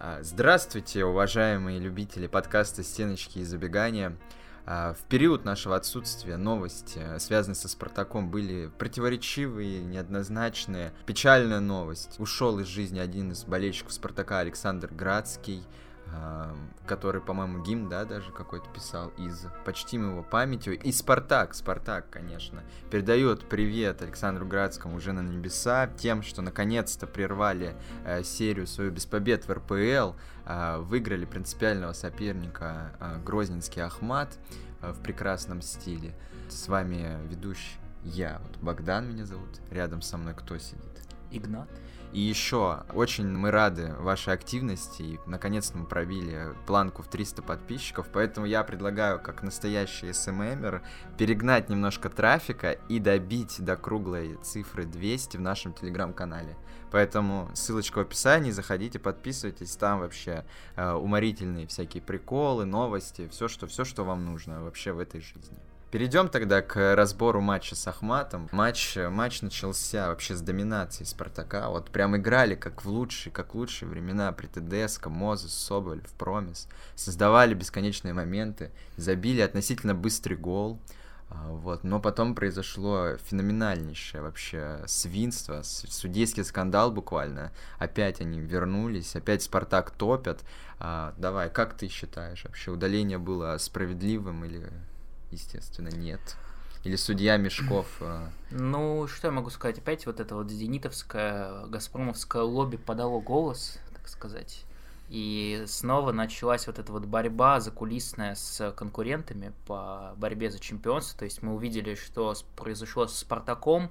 А, здравствуйте, уважаемые любители подкаста «Стеночки и забегания». А, в период нашего отсутствия новости, связанные со Спартаком, были противоречивые, неоднозначные. Печальная новость. Ушел из жизни один из болельщиков Спартака Александр Градский – который, по-моему, гимн, да, даже какой-то писал из «Почтим его памятью». И Спартак, Спартак, конечно, передает привет Александру Градскому уже на небеса тем, что наконец-то прервали э, серию свою без побед в РПЛ, э, выиграли принципиального соперника э, Грозненский Ахмат э, в прекрасном стиле. С вами ведущий я, вот Богдан меня зовут, рядом со мной кто сидит? Игнат. И еще, очень мы рады вашей активности, и наконец-то мы пробили планку в 300 подписчиков, поэтому я предлагаю, как настоящий СММер, перегнать немножко трафика и добить до круглой цифры 200 в нашем телеграм-канале. Поэтому ссылочка в описании, заходите, подписывайтесь, там вообще э, уморительные всякие приколы, новости, все, что, все, что вам нужно вообще в этой жизни. Перейдем тогда к разбору матча с Ахматом. Матч, матч начался вообще с доминацией Спартака. Вот прям играли как в лучшие, как лучшие времена при ТДСК, Мозес, Соболь, в Промис. Создавали бесконечные моменты, забили относительно быстрый гол. А, вот. Но потом произошло феноменальнейшее вообще свинство, судейский скандал буквально. Опять они вернулись, опять Спартак топят. А, давай, как ты считаешь вообще, удаление было справедливым или естественно, нет. Или судья Мешков. Э, ну, что я могу сказать? Опять вот это вот зенитовское, газпромовское лобби подало голос, так сказать. И снова началась вот эта вот борьба закулисная с конкурентами по борьбе за чемпионство. То есть мы увидели, что произошло с Спартаком.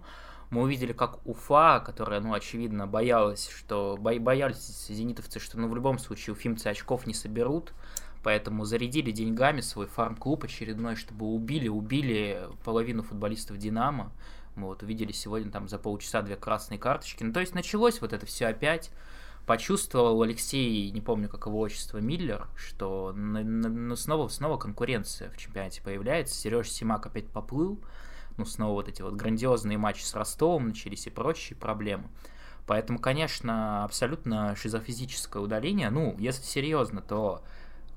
Мы увидели, как Уфа, которая, ну, очевидно, боялась, что бо боялись зенитовцы, что, ну, в любом случае, уфимцы очков не соберут поэтому зарядили деньгами свой фарм-клуб очередной, чтобы убили, убили половину футболистов Динамо. Мы вот увидели сегодня там за полчаса две красные карточки. Ну, то есть началось вот это все опять. Почувствовал Алексей, не помню, как его отчество, Миллер, что снова, снова конкуренция в чемпионате появляется. Сереж Симак опять поплыл. Ну, снова вот эти вот грандиозные матчи с Ростовом начались и прочие проблемы. Поэтому, конечно, абсолютно шизофизическое удаление. Ну, если серьезно, то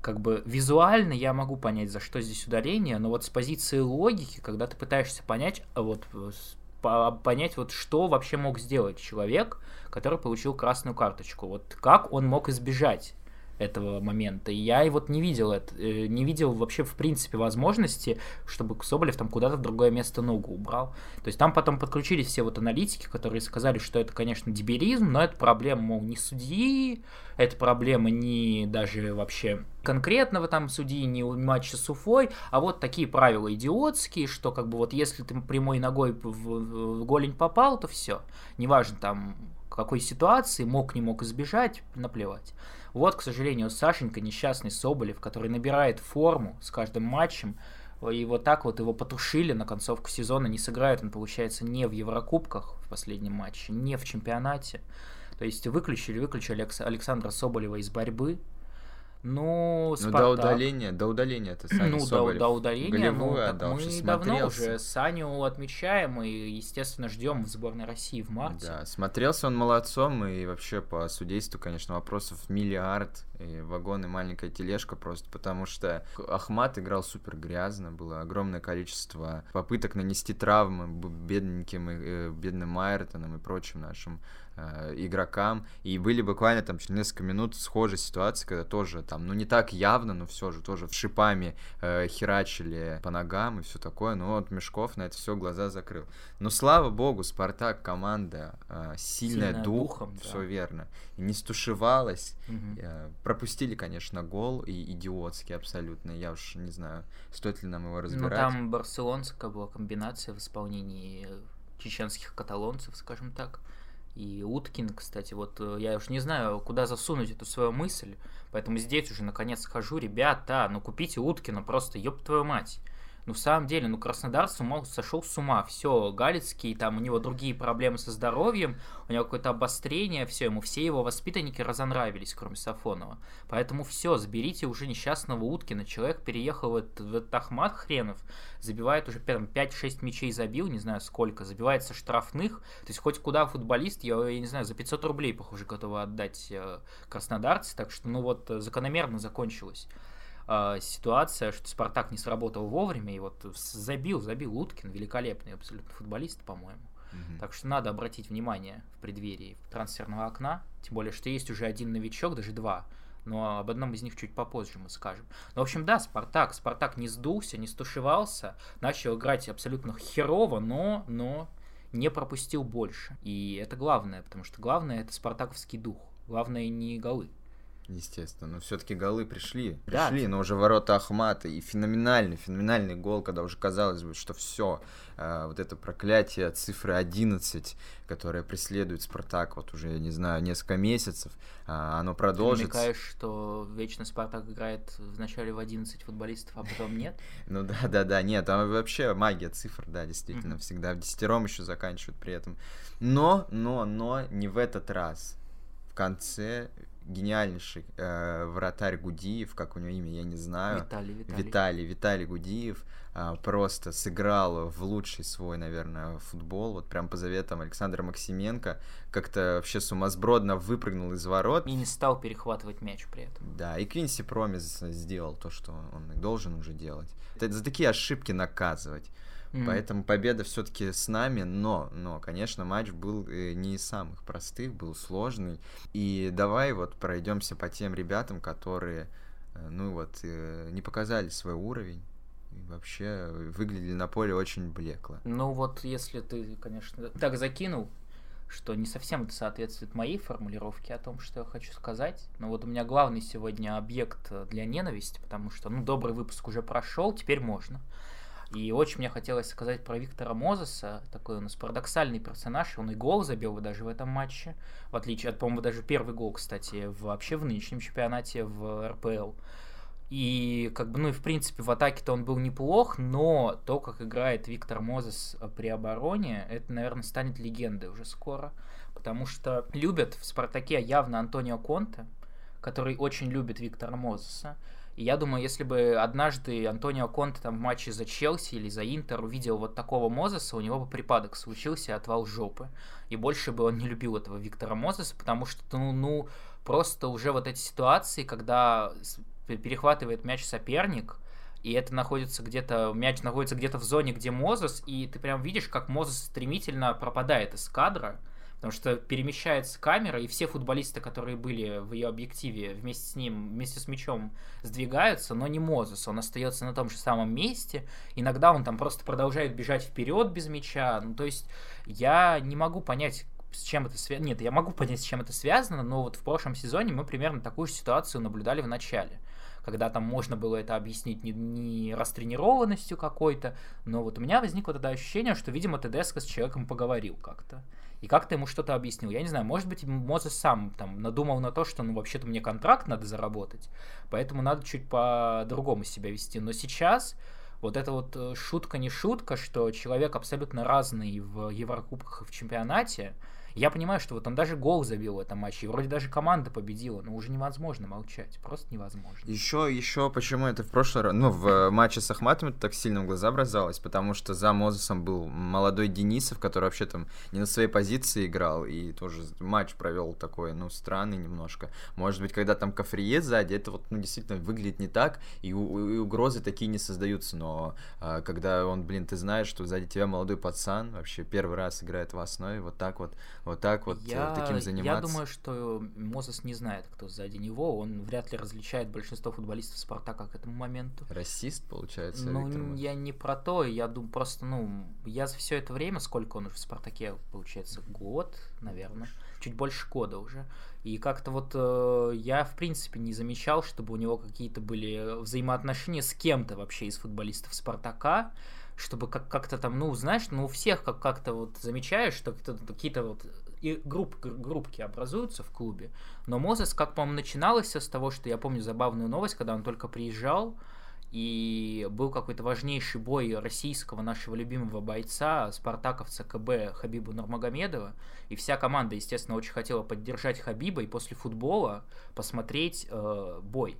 как бы визуально я могу понять, за что здесь ударение, но вот с позиции логики, когда ты пытаешься понять, вот понять, вот что вообще мог сделать человек, который получил красную карточку, вот как он мог избежать этого момента. И я вот не видел это, э, не видел вообще в принципе возможности, чтобы Соболев там куда-то в другое место ногу убрал. То есть там потом подключились все вот аналитики, которые сказали, что это, конечно, дебилизм, но это проблема, мол, не судьи, это проблема не даже вообще конкретного там судьи, не матча с Уфой, а вот такие правила идиотские, что как бы вот если ты прямой ногой в голень попал, то все. Неважно там какой ситуации, мог, не мог избежать, наплевать. Вот, к сожалению, Сашенька, несчастный Соболев, который набирает форму с каждым матчем, и вот так вот его потушили на концовку сезона, не сыграет он, получается, не в Еврокубках в последнем матче, не в чемпионате. То есть выключили, выключили Александра Соболева из борьбы, ну, Спартак... Ну, до удаления, до удаления это Саня Ну, Соболев. до, до удаления, ну, отдал, мы давно уже Саню отмечаем и, естественно, ждем в сборной России в марте. Да, смотрелся он молодцом, и вообще по судейству, конечно, вопросов миллиард, и вагон и маленькая тележка просто, потому что Ахмат играл супер грязно, было огромное количество попыток нанести травмы бедненьким, э, бедным Майертоном и прочим нашим Э, игрокам. И были буквально там через несколько минут схожие ситуации, когда тоже там, ну не так явно, но все же тоже шипами э, херачили по ногам и все такое. Но вот Мешков на это все глаза закрыл. Но слава богу, Спартак команда э, сильная, сильная духом, все да. верно. И не стушевалась. Угу. Э, пропустили, конечно, гол и идиотский абсолютно. Я уж не знаю, стоит ли нам его ну, разбирать. Ну там барселонская была комбинация в исполнении чеченских каталонцев, скажем так и Уткин, кстати, вот э, я уж не знаю, куда засунуть эту свою мысль, поэтому здесь уже наконец хожу, ребята, ну купите Уткина, просто ёб твою мать. Ну, в самом деле, ну, Краснодар сумал, сошел с ума. Все, Галицкий, там у него другие проблемы со здоровьем, у него какое-то обострение, все, ему все его воспитанники разонравились, кроме Сафонова. Поэтому все, заберите уже несчастного Уткина. Человек переехал в этот, в этот Ахмат хренов, забивает уже 5-6 мячей забил, не знаю сколько, забивает со штрафных. То есть хоть куда футболист, я, я не знаю, за 500 рублей, похоже, готовы отдать э, краснодарцы. Так что, ну вот, закономерно закончилось э, ситуация, что Спартак не сработал вовремя, и вот забил, забил Уткин, великолепный абсолютно футболист, по-моему. Угу. Так что надо обратить внимание в преддверии трансферного окна, тем более, что есть уже один новичок, даже два, но об одном из них чуть попозже мы скажем. Ну, в общем, да, Спартак, Спартак не сдулся, не стушевался, начал играть абсолютно херово, но, но не пропустил больше. И это главное, потому что главное это спартаковский дух. Главное не голы. Естественно, но все-таки голы пришли. Пришли, да. но уже ворота Ахмата. И феноменальный, феноменальный гол, когда уже казалось бы, что все, э, вот это проклятие цифры 11, которое преследует Спартак вот уже, не знаю, несколько месяцев, э, оно продолжится. Ты намекаешь, что вечно Спартак играет вначале в 11 футболистов, а потом нет? Ну да, да, да, нет, там вообще магия цифр, да, действительно, всегда в десятером еще заканчивают при этом. Но, но, но не в этот раз. В конце гениальнейший э, вратарь Гудиев, как у него имя, я не знаю. Виталий, Виталий. Виталий, Виталий Гудиев э, просто сыграл в лучший свой, наверное, футбол, вот прям по заветам Александра Максименко, как-то вообще сумасбродно выпрыгнул из ворот. И не стал перехватывать мяч при этом. Да, и Квинси Промис сделал то, что он должен уже делать. Это, за такие ошибки наказывать. Mm. Поэтому победа все-таки с нами, но, но, конечно, матч был э, не из самых простых, был сложный. И давай вот пройдемся по тем ребятам, которые, э, ну вот, э, не показали свой уровень. И вообще выглядели на поле очень блекло. Ну вот, если ты, конечно, так закинул, что не совсем это соответствует моей формулировке о том, что я хочу сказать. Но вот у меня главный сегодня объект для ненависти, потому что, ну, добрый выпуск уже прошел, теперь можно. И очень мне хотелось сказать про Виктора Мозеса, такой у нас парадоксальный персонаж, он и гол забил даже в этом матче, в отличие от, по-моему, даже первый гол, кстати, вообще в нынешнем чемпионате в РПЛ. И как бы, ну и в принципе в атаке-то он был неплох, но то, как играет Виктор Мозес при обороне, это, наверное, станет легендой уже скоро. Потому что любят в Спартаке явно Антонио Конте, который очень любит Виктора Мозеса. Я думаю, если бы однажды Антонио Конте там в матче за Челси или за Интер увидел вот такого Мозеса, у него бы припадок случился, отвал жопы. И больше бы он не любил этого Виктора Мозеса, потому что, ну, ну просто уже вот эти ситуации, когда перехватывает мяч соперник, и это находится где-то, мяч находится где-то в зоне, где Мозес, и ты прям видишь, как Мозес стремительно пропадает из кадра, Потому что перемещается камера, и все футболисты, которые были в ее объективе вместе с ним, вместе с мячом, сдвигаются, но не Мозес. Он остается на том же самом месте. Иногда он там просто продолжает бежать вперед без мяча. Ну, то есть я не могу понять, с чем это связано. Нет, я могу понять, с чем это связано, но вот в прошлом сезоне мы примерно такую же ситуацию наблюдали в начале когда там можно было это объяснить не, не растренированностью какой-то, но вот у меня возникло тогда ощущение, что, видимо, ТДСК с человеком поговорил как-то и как-то ему что-то объяснил. Я не знаю, может быть, Мозес сам там надумал на то, что, ну, вообще-то мне контракт надо заработать, поэтому надо чуть по-другому себя вести. Но сейчас вот эта вот э, шутка не шутка, что человек абсолютно разный в Еврокубках и в чемпионате, я понимаю, что вот он даже гол забил в этом матче, и вроде даже команда победила, но уже невозможно молчать, просто невозможно. Еще, еще почему это в прошлый раз, ну, в матче с Ахматом это так сильно в глаза бросалось, потому что за Мозесом был молодой Денисов, который вообще там не на своей позиции играл, и тоже матч провел такой, ну, странный немножко. Может быть, когда там Кафрие сзади, это вот, ну, действительно выглядит не так, и, и угрозы такие не создаются, но а, когда он, блин, ты знаешь, что сзади тебя молодой пацан, вообще первый раз играет в основе, вот так вот вот так вот э, я, таким заниматься. Я думаю, что Мозес не знает, кто сзади него. Он вряд ли различает большинство футболистов Спартака к этому моменту. Расист, получается, Ну, я не про то. Я думаю, просто, ну, я за все это время, сколько он уже в Спартаке, получается, год, наверное, чуть больше года уже. И как-то вот э, я, в принципе, не замечал, чтобы у него какие-то были взаимоотношения с кем-то вообще из футболистов Спартака чтобы как- как-то там, ну, знаешь, ну, у всех как- как-то вот замечаешь, что какие-то вот и групп, группки образуются в клубе. Но Мозес, как, по-моему, начиналось все с того, что я помню забавную новость, когда он только приезжал, и был какой-то важнейший бой российского нашего любимого бойца, спартаковца КБ Хабиба Нурмагомедова, и вся команда, естественно, очень хотела поддержать Хабиба и после футбола посмотреть э, бой.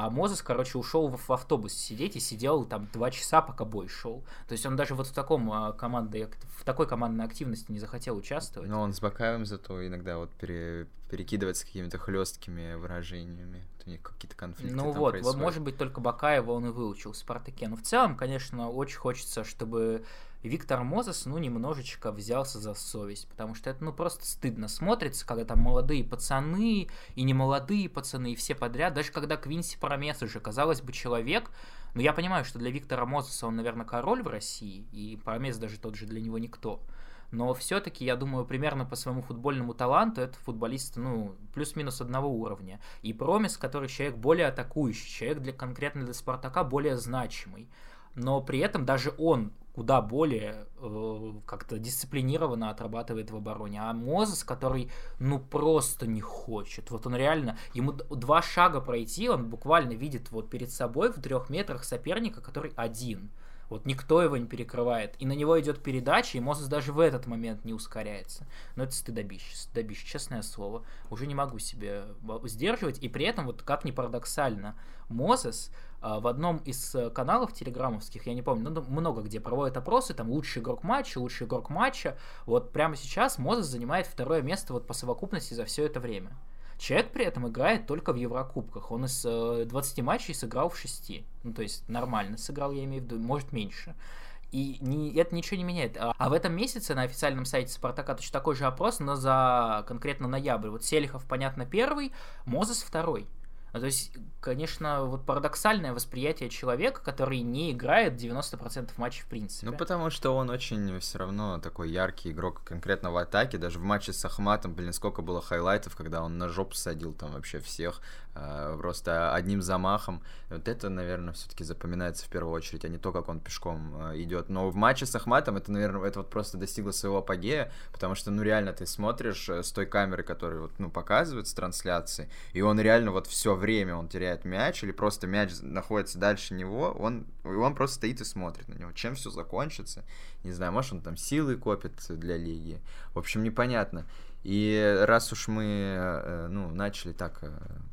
А Мозес, короче, ушел в, в автобус сидеть и сидел там два часа, пока бой шел. То есть он даже вот в таком а, команде, в такой командной активности не захотел участвовать. Но он с Бакаевым зато иногда вот пере, перекидывается какими-то хлесткими выражениями. У них какие-то конфликты Ну вот, происходят. вот, может быть, только Бакаева он и выучил в Спартаке. Но в целом, конечно, очень хочется, чтобы Виктор Мозес, ну, немножечко взялся за совесть, потому что это, ну, просто стыдно смотрится, когда там молодые пацаны и не молодые пацаны, и все подряд, даже когда Квинси Промес уже, казалось бы, человек, но я понимаю, что для Виктора Мозеса он, наверное, король в России, и Промес даже тот же для него никто, но все-таки, я думаю, примерно по своему футбольному таланту это футболист, ну, плюс-минус одного уровня. И Промис, который человек более атакующий, человек для конкретно для Спартака более значимый. Но при этом даже он куда более э, как-то дисциплинированно отрабатывает в обороне. А Мозес, который ну просто не хочет. Вот он реально, ему два шага пройти, он буквально видит вот перед собой в трех метрах соперника, который один. Вот никто его не перекрывает. И на него идет передача, и Мозес даже в этот момент не ускоряется. Но это стыдобище, стыдобище, честное слово. Уже не могу себе сдерживать. И при этом, вот как ни парадоксально, Мозес в одном из каналов телеграммовских, я не помню, но много где проводят опросы, там лучший игрок матча, лучший игрок матча. Вот прямо сейчас Мозес занимает второе место вот по совокупности за все это время. Человек при этом играет только в Еврокубках. Он из э, 20 матчей сыграл в 6. Ну, то есть нормально сыграл, я имею в виду, может меньше. И не, это ничего не меняет. А, а в этом месяце на официальном сайте Спартака точно такой же опрос, но за конкретно ноябрь. Вот Селихов, понятно, первый, Мозес второй. Ну, то есть, конечно, вот парадоксальное восприятие человека, который не играет 90% матчей в принципе. Ну, потому что он очень все равно такой яркий игрок конкретно в атаке. Даже в матче с Ахматом, блин, сколько было хайлайтов, когда он на жопу садил там вообще всех просто одним замахом. Вот это, наверное, все-таки запоминается в первую очередь, а не то, как он пешком э, идет. Но в матче с Ахматом это, наверное, это вот просто достигло своего апогея, потому что, ну, реально, ты смотришь э, с той камеры, которую вот, ну, показывают с трансляции, и он реально вот все время он теряет мяч, или просто мяч находится дальше него, он, он просто стоит и смотрит на него. Чем все закончится? Не знаю, может, он там силы копит для лиги. В общем, непонятно. И раз уж мы, ну, начали так,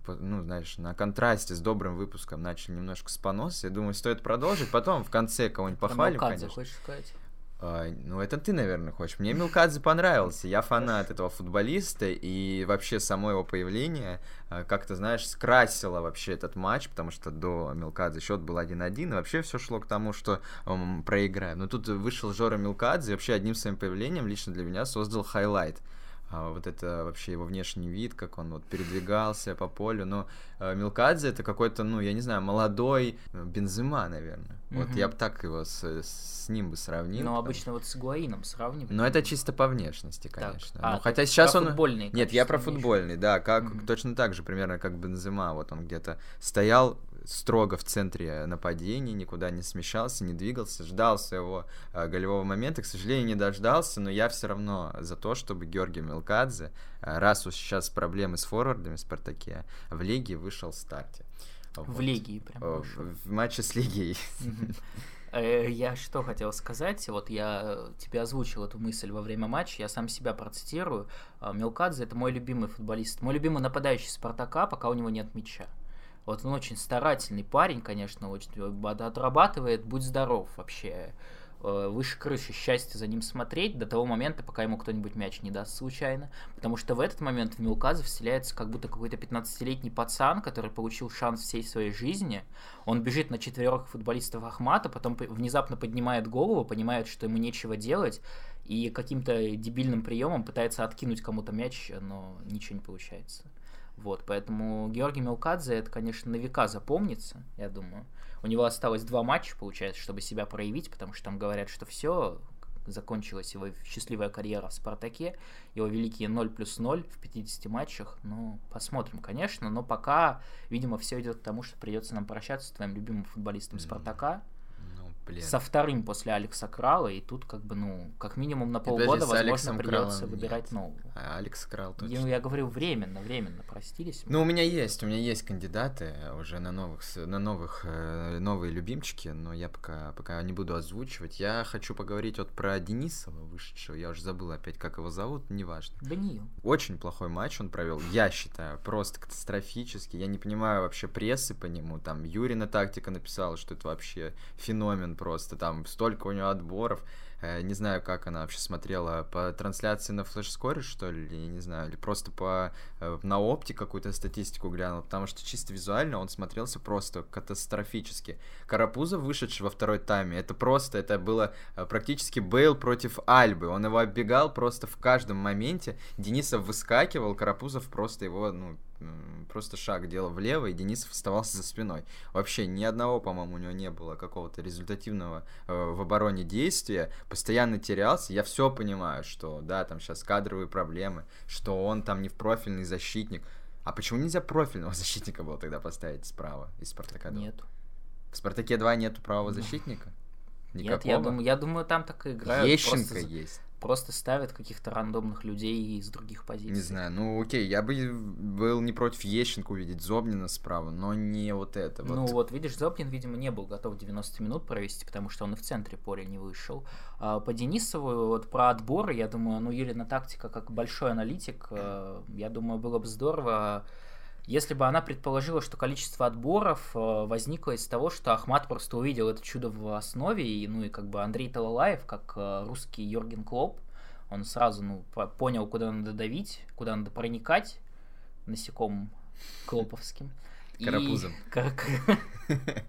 ну, знаешь, на контрасте с добрым выпуском начали немножко с поноса, я думаю, стоит продолжить. Потом в конце кого-нибудь похвалим, конечно. хочешь сказать? А, ну, это ты, наверное, хочешь. Мне Милкадзе понравился. Я фанат этого футболиста, и вообще само его появление как-то, знаешь, скрасило вообще этот матч, потому что до Милкадзе счет был 1-1, и вообще все шло к тому, что эм, проиграем. Но тут вышел Жора Милкадзе, и вообще одним своим появлением лично для меня создал хайлайт а вот это вообще его внешний вид, как он вот передвигался по полю. Но э, Милкадзе это какой-то, ну, я не знаю, молодой Бензема, наверное. Mm-hmm. Вот я бы так его с, с ним бы сравнил. Ну, обычно вот с Гуаином сравнивают. Но это чисто по внешности, конечно. Так. А, хотя сейчас он... футбольный. Нет, я про футбольный, да, как mm-hmm. точно так же примерно как Бензема. Вот он где-то стоял строго в центре нападения, никуда не смещался, не двигался, ждал своего э, голевого момента. К сожалению, не дождался, но я все равно за то, чтобы Георгий э, раз уж сейчас проблемы с форвардами в Спартаке, в лиге вышел в старте. В вот. Лигии прям. В, в матче с Лигией. Я что хотел сказать, вот я тебе озвучил эту мысль во время матча, я сам себя процитирую. Мелкадзе это мой любимый футболист, мой любимый нападающий Спартака, пока у него нет мяча. Вот он очень старательный парень, конечно, очень отрабатывает, будь здоров вообще. Э, выше крыши счастье за ним смотреть до того момента, пока ему кто-нибудь мяч не даст случайно. Потому что в этот момент в Милказа вселяется как будто какой-то 15-летний пацан, который получил шанс всей своей жизни. Он бежит на четверых футболистов Ахмата, потом внезапно поднимает голову, понимает, что ему нечего делать, и каким-то дебильным приемом пытается откинуть кому-то мяч, но ничего не получается. Вот, поэтому Георгий Мелкадзе, это, конечно, на века запомнится, я думаю. У него осталось два матча, получается, чтобы себя проявить, потому что там говорят, что все, закончилась его счастливая карьера в «Спартаке», его великие 0 плюс 0 в 50 матчах. Ну, посмотрим, конечно, но пока, видимо, все идет к тому, что придется нам прощаться с твоим любимым футболистом «Спартака». Ну, Блин. со вторым после Алекса Крала, и тут как бы, ну, как минимум на полгода, возможно, придется Кралом выбирать нет. нового. А Алекс Крал точно. Я, я говорю временно, временно простились. Ну, у меня есть, у меня есть кандидаты уже на новых, на новых, э, новые любимчики, но я пока, пока не буду озвучивать. Я хочу поговорить вот про Денисова, вышедшего, я уже забыл опять, как его зовут, неважно. Даниил. Очень плохой матч он провел, я считаю, просто катастрофически. Я не понимаю вообще прессы по нему. Там Юрина тактика написала, что это вообще феномен просто. Там столько у него отборов. Э, Не знаю, как она вообще смотрела по трансляции на флеш-скоре, что ли, я не знаю, или просто по э, на опте какую-то статистику глянула, потому что чисто визуально он смотрелся просто катастрофически. Карапузов, вышедший во второй тайме, это просто, это было э, практически Бейл против Альбы. Он его оббегал просто в каждом моменте. Денисов выскакивал, Карапузов просто его, ну, просто шаг делал влево, и Денисов оставался за спиной. Вообще ни одного, по-моему, у него не было какого-то результативного э, в обороне действия. Постоянно терялся. Я все понимаю, что, да, там сейчас кадровые проблемы, что он там не в профильный защитник. А почему нельзя профильного защитника было тогда поставить справа из Спартака 2? Нет. В Спартаке 2 нету правого защитника? Нет, я думаю, я думаю, там так и играют. Ещенко просто, есть. Просто ставят каких-то рандомных людей из других позиций. Не знаю, ну окей, я бы был не против Ещенко увидеть Зобнина справа, но не вот это. Вот. Ну вот, видишь, Зобнин, видимо, не был готов 90 минут провести, потому что он и в центре поля не вышел. А по Денисову, вот про отборы, я думаю, ну, Юрина тактика как большой аналитик, э, я думаю, было бы здорово, если бы она предположила, что количество отборов э, возникло из того, что Ахмат просто увидел это чудо в основе, и, ну и как бы Андрей Талалаев, как э, русский Йорген Клоп, он сразу ну, по- понял, куда надо давить, куда надо проникать насекомым клоповским. И- Карапузом. Кар-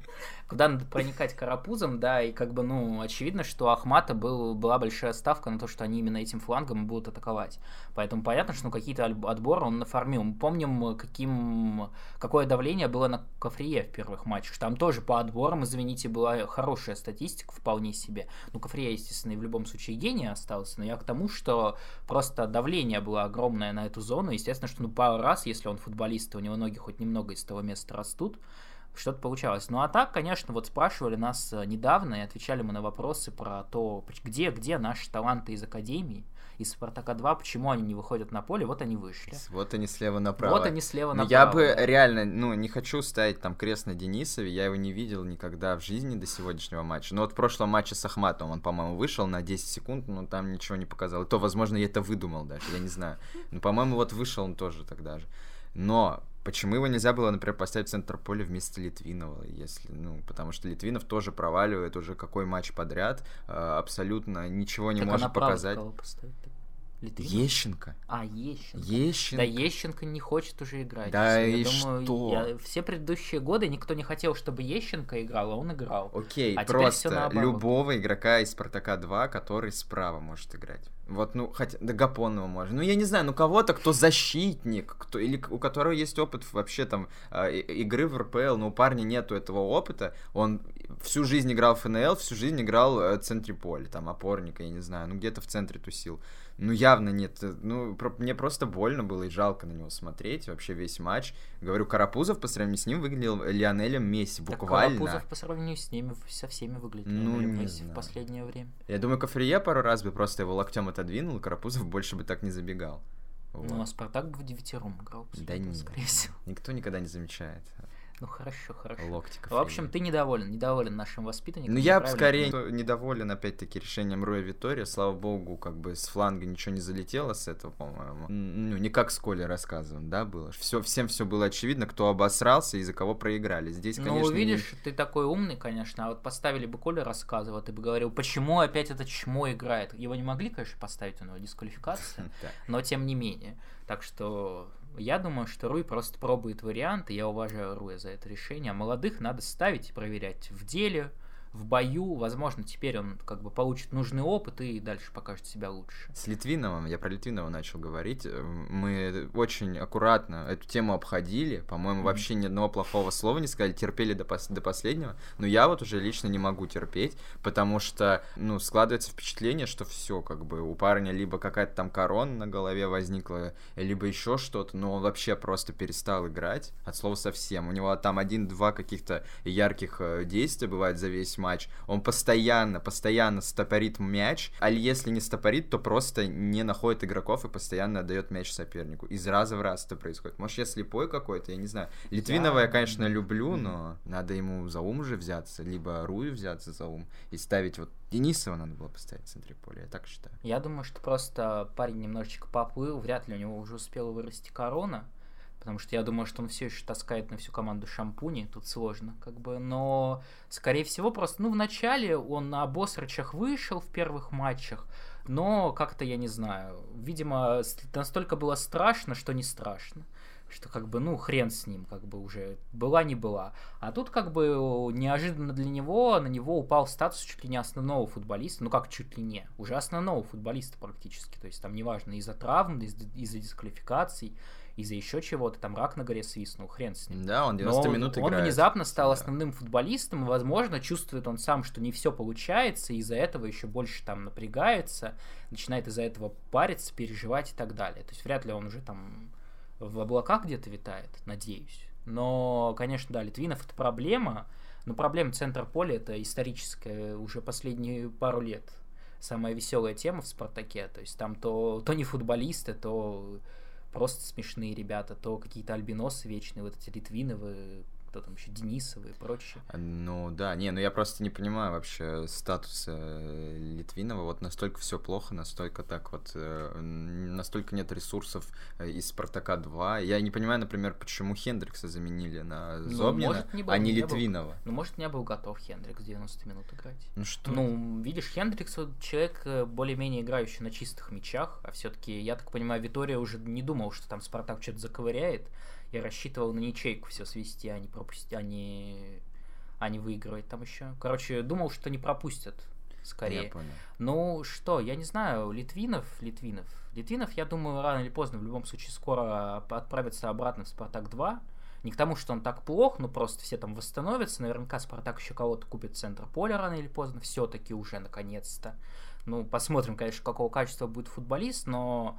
Куда надо проникать карапузом, да, и как бы, ну, очевидно, что Ахмата был, была большая ставка на то, что они именно этим флангом будут атаковать. Поэтому понятно, что ну, какие-то отборы он нафармил. Мы помним, каким, какое давление было на Кафрие в первых матчах. Там тоже по отборам, извините, была хорошая статистика, вполне себе. Ну, Кафрия, естественно, и в любом случае гений остался, но я к тому, что просто давление было огромное на эту зону. Естественно, что ну, пару раз, если он футболист, и у него ноги хоть немного из того места растут, что-то получалось. Ну а так, конечно, вот спрашивали нас э, недавно и отвечали мы на вопросы про то, где, где наши таланты из Академии, из Спартака 2, почему они не выходят на поле, вот они вышли. Вот они слева направо. Вот они слева Но направо. я бы реально, ну, не хочу ставить там крест на Денисове, я его не видел никогда в жизни до сегодняшнего матча. Но вот в прошлом матче с Ахматом он, по-моему, вышел на 10 секунд, но там ничего не показал. И то, возможно, я это выдумал даже, я не знаю. Но, по-моему, вот вышел он тоже тогда же. Но почему его нельзя было, например, поставить в центр поля вместо Литвинова, если, ну, потому что Литвинов тоже проваливает уже какой матч подряд, э, абсолютно ничего не Так а может показать. кого поставить? Литвинов? Ещенко. А, Ещенко. Ещенко. Да, Ещенко не хочет уже играть. Да я и думаю, что? я- все предыдущие годы никто не хотел, чтобы Ещенко играл, а он играл. Окей, А просто любого игрока из Спартака 2, который справа может играть. Вот, ну, хотя, да Гапонова можно. Ну, я не знаю, ну, кого-то, кто защитник, кто, или у которого есть опыт вообще там и- игры в РПЛ, но у парня нету этого опыта, он всю жизнь играл в ФНЛ, всю жизнь играл э, в центре поля, там, опорника, я не знаю, ну, где-то в центре тусил. Ну, явно нет. э, Ну, про- мне просто больно было и жалко на него смотреть вообще весь матч. Говорю, Карапузов по сравнению с ним выглядел Лионелем Месси, Так буквально. Карапузов по сравнению с ними со всеми выглядит Ну, Лионель не Месси в знаю. последнее время. Я думаю, Кафрие пару раз бы просто его локтем отодвинул, и Карапузов больше бы так не забегал. Вот. Ну, а Спартак бы в девятером играл. Да нет. скорее всего. Никто никогда не замечает Ну, хорошо, хорошо. локти В общем, ты недоволен, недоволен нашим воспитанником. Ну, я скорее недоволен, опять-таки, решением Руя Витория. Слава богу, как бы с фланга ничего не залетело с этого, по-моему. Ну, не как с Колей рассказыван, да, было. Все, всем все было очевидно, кто обосрался и за кого проиграли. Здесь, конечно, Ну, не- видишь, ты такой умный, конечно, а вот поставили бы Коля рассказывал, ты бы говорил, почему опять это чмо играет. Его не могли, конечно, поставить, у него дисквалификация, но тем не менее. Так что я думаю, что Руй просто пробует варианты, я уважаю Руя за это решение. А молодых надо ставить и проверять в деле, в бою. Возможно, теперь он как бы получит нужный опыт и дальше покажет себя лучше. С Литвиновым, я про Литвинова начал говорить, э, мы очень аккуратно эту тему обходили, по-моему, Мгм. вообще ни одного плохого слова не сказали, терпели до, пос- до последнего, но я вот уже лично не могу терпеть, потому что, ну, складывается впечатление, что все, как бы, у парня либо какая-то там корона на голове возникла, либо еще что-то, но он вообще просто перестал играть, от слова совсем, у него там один-два каких-то ярких э, действия бывает за весь матч. Он постоянно, постоянно стопорит мяч, а если не стопорит, то просто не находит игроков и постоянно отдает мяч сопернику. Из раза в раз это происходит. Может, я слепой какой-то, я не знаю. Литвинова я, я конечно, люблю, но надо ему за ум же взяться, либо Рую взяться за ум и ставить вот Денисова надо было поставить в центре поля, я так считаю. Я думаю, что просто парень немножечко поплыл, вряд ли у него уже успела вырасти корона, потому что я думаю, что он все еще таскает на всю команду шампуни, тут сложно, как бы, но, скорее всего, просто, ну, в начале он на обосрачах вышел в первых матчах, но как-то, я не знаю, видимо, настолько было страшно, что не страшно что как бы, ну, хрен с ним, как бы уже была не была. А тут как бы неожиданно для него на него упал статус чуть ли не основного футболиста, ну как чуть ли не, уже основного футболиста практически, то есть там неважно из-за травм, из- из-за дисквалификаций, из-за еще чего-то, там рак на горе свистнул, хрен с ним. Да, он 90 Но минут он играет. внезапно стал основным футболистом, и, возможно, чувствует он сам, что не все получается, и из-за этого еще больше там напрягается, начинает из-за этого париться, переживать и так далее. То есть вряд ли он уже там в облаках где-то витает, надеюсь. Но, конечно, да, Литвинов это проблема, но проблема центра поля это историческая уже последние пару лет. Самая веселая тема в Спартаке. То есть там то, то не футболисты, то просто смешные ребята, то какие-то альбиносы вечные, вот эти Литвиновы, кто там еще, Денисовы и прочее. Ну да, не, ну я просто не понимаю вообще статуса Литвинова, вот настолько все плохо, настолько так вот, э, настолько нет ресурсов э, из Спартака 2. Я не понимаю, например, почему Хендрикса заменили на Зобнина, ну, может, не был, а не, не Литвинова. Был, ну, может, не был готов Хендрикс 90 минут играть. Ну что? Ну, видишь, Хендрикс вот человек э, более-менее играющий на чистых мячах, а все-таки, я так понимаю, Витория уже не думал, что там Спартак что-то заковыряет, я рассчитывал на ничейку все свести, а не пропустить, а не, а не выигрывать там еще. Короче, думал, что не пропустят скорее. Я понял. Ну что, я не знаю, Литвинов, Литвинов. Литвинов, я думаю, рано или поздно, в любом случае, скоро отправится обратно в Спартак 2. Не к тому, что он так плох, но просто все там восстановятся. Наверняка Спартак еще кого-то купит центр поля рано или поздно. Все-таки уже наконец-то. Ну, посмотрим, конечно, какого качества будет футболист, но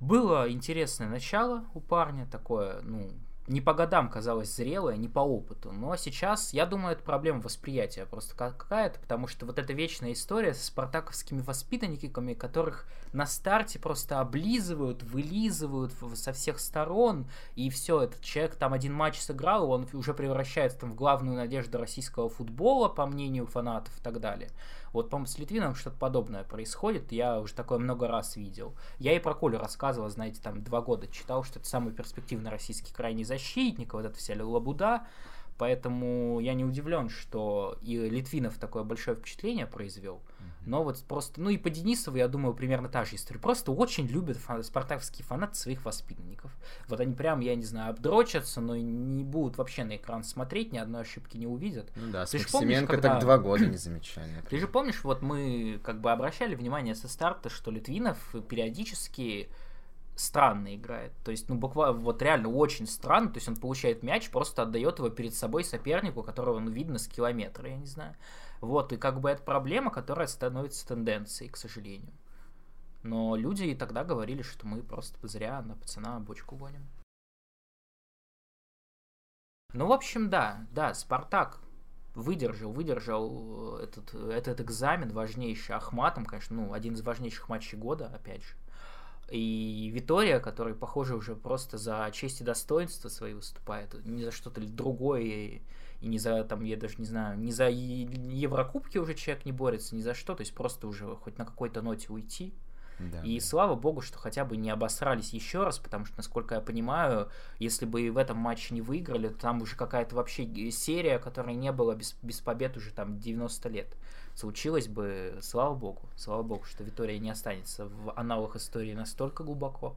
было интересное начало у парня, такое, ну, не по годам казалось зрелое, не по опыту. Но сейчас, я думаю, это проблема восприятия просто какая-то, потому что вот эта вечная история с спартаковскими воспитанниками, которых на старте просто облизывают, вылизывают со всех сторон, и все, этот человек там один матч сыграл, он уже превращается там в главную надежду российского футбола, по мнению фанатов и так далее. Вот, по-моему, с Литвином что-то подобное происходит, я уже такое много раз видел. Я и про Колю рассказывал, знаете, там два года читал, что это самый перспективный российский крайний защитник, вот эта вся лабуда, поэтому я не удивлен, что и Литвинов такое большое впечатление произвел. Но вот просто, ну и по Денисову, я думаю, примерно та же история. Просто очень любят фан- спартакские фанаты своих воспитанников. Вот они прям, я не знаю, обдрочатся, но не будут вообще на экран смотреть, ни одной ошибки не увидят. Ну да, Ты с помнишь, когда- так два года не замечали. Ты же помнишь, вот мы как бы обращали внимание со старта, что Литвинов периодически странно играет. То есть, ну, буквально, вот реально очень странно. То есть, он получает мяч, просто отдает его перед собой сопернику, которого, ну, видно с километра, я не знаю. Вот, и как бы это проблема, которая становится тенденцией, к сожалению. Но люди и тогда говорили, что мы просто зря на пацана бочку гоним. Ну, в общем, да, да, Спартак выдержал, выдержал этот, этот экзамен важнейший Ахматом, конечно, ну, один из важнейших матчей года, опять же. И Витория, который, похоже, уже просто за честь и достоинство свои выступает, не за что-то другое, и, не за, там, я даже не знаю, не за Еврокубки уже человек не борется, ни за что, то есть просто уже хоть на какой-то ноте уйти. Да, И слава богу, что хотя бы не обосрались еще раз, потому что, насколько я понимаю, если бы и в этом матче не выиграли, то там уже какая-то вообще серия, которой не было без, без побед уже там 90 лет. Случилось бы, слава богу, слава богу, что Витория не останется в аналах истории настолько глубоко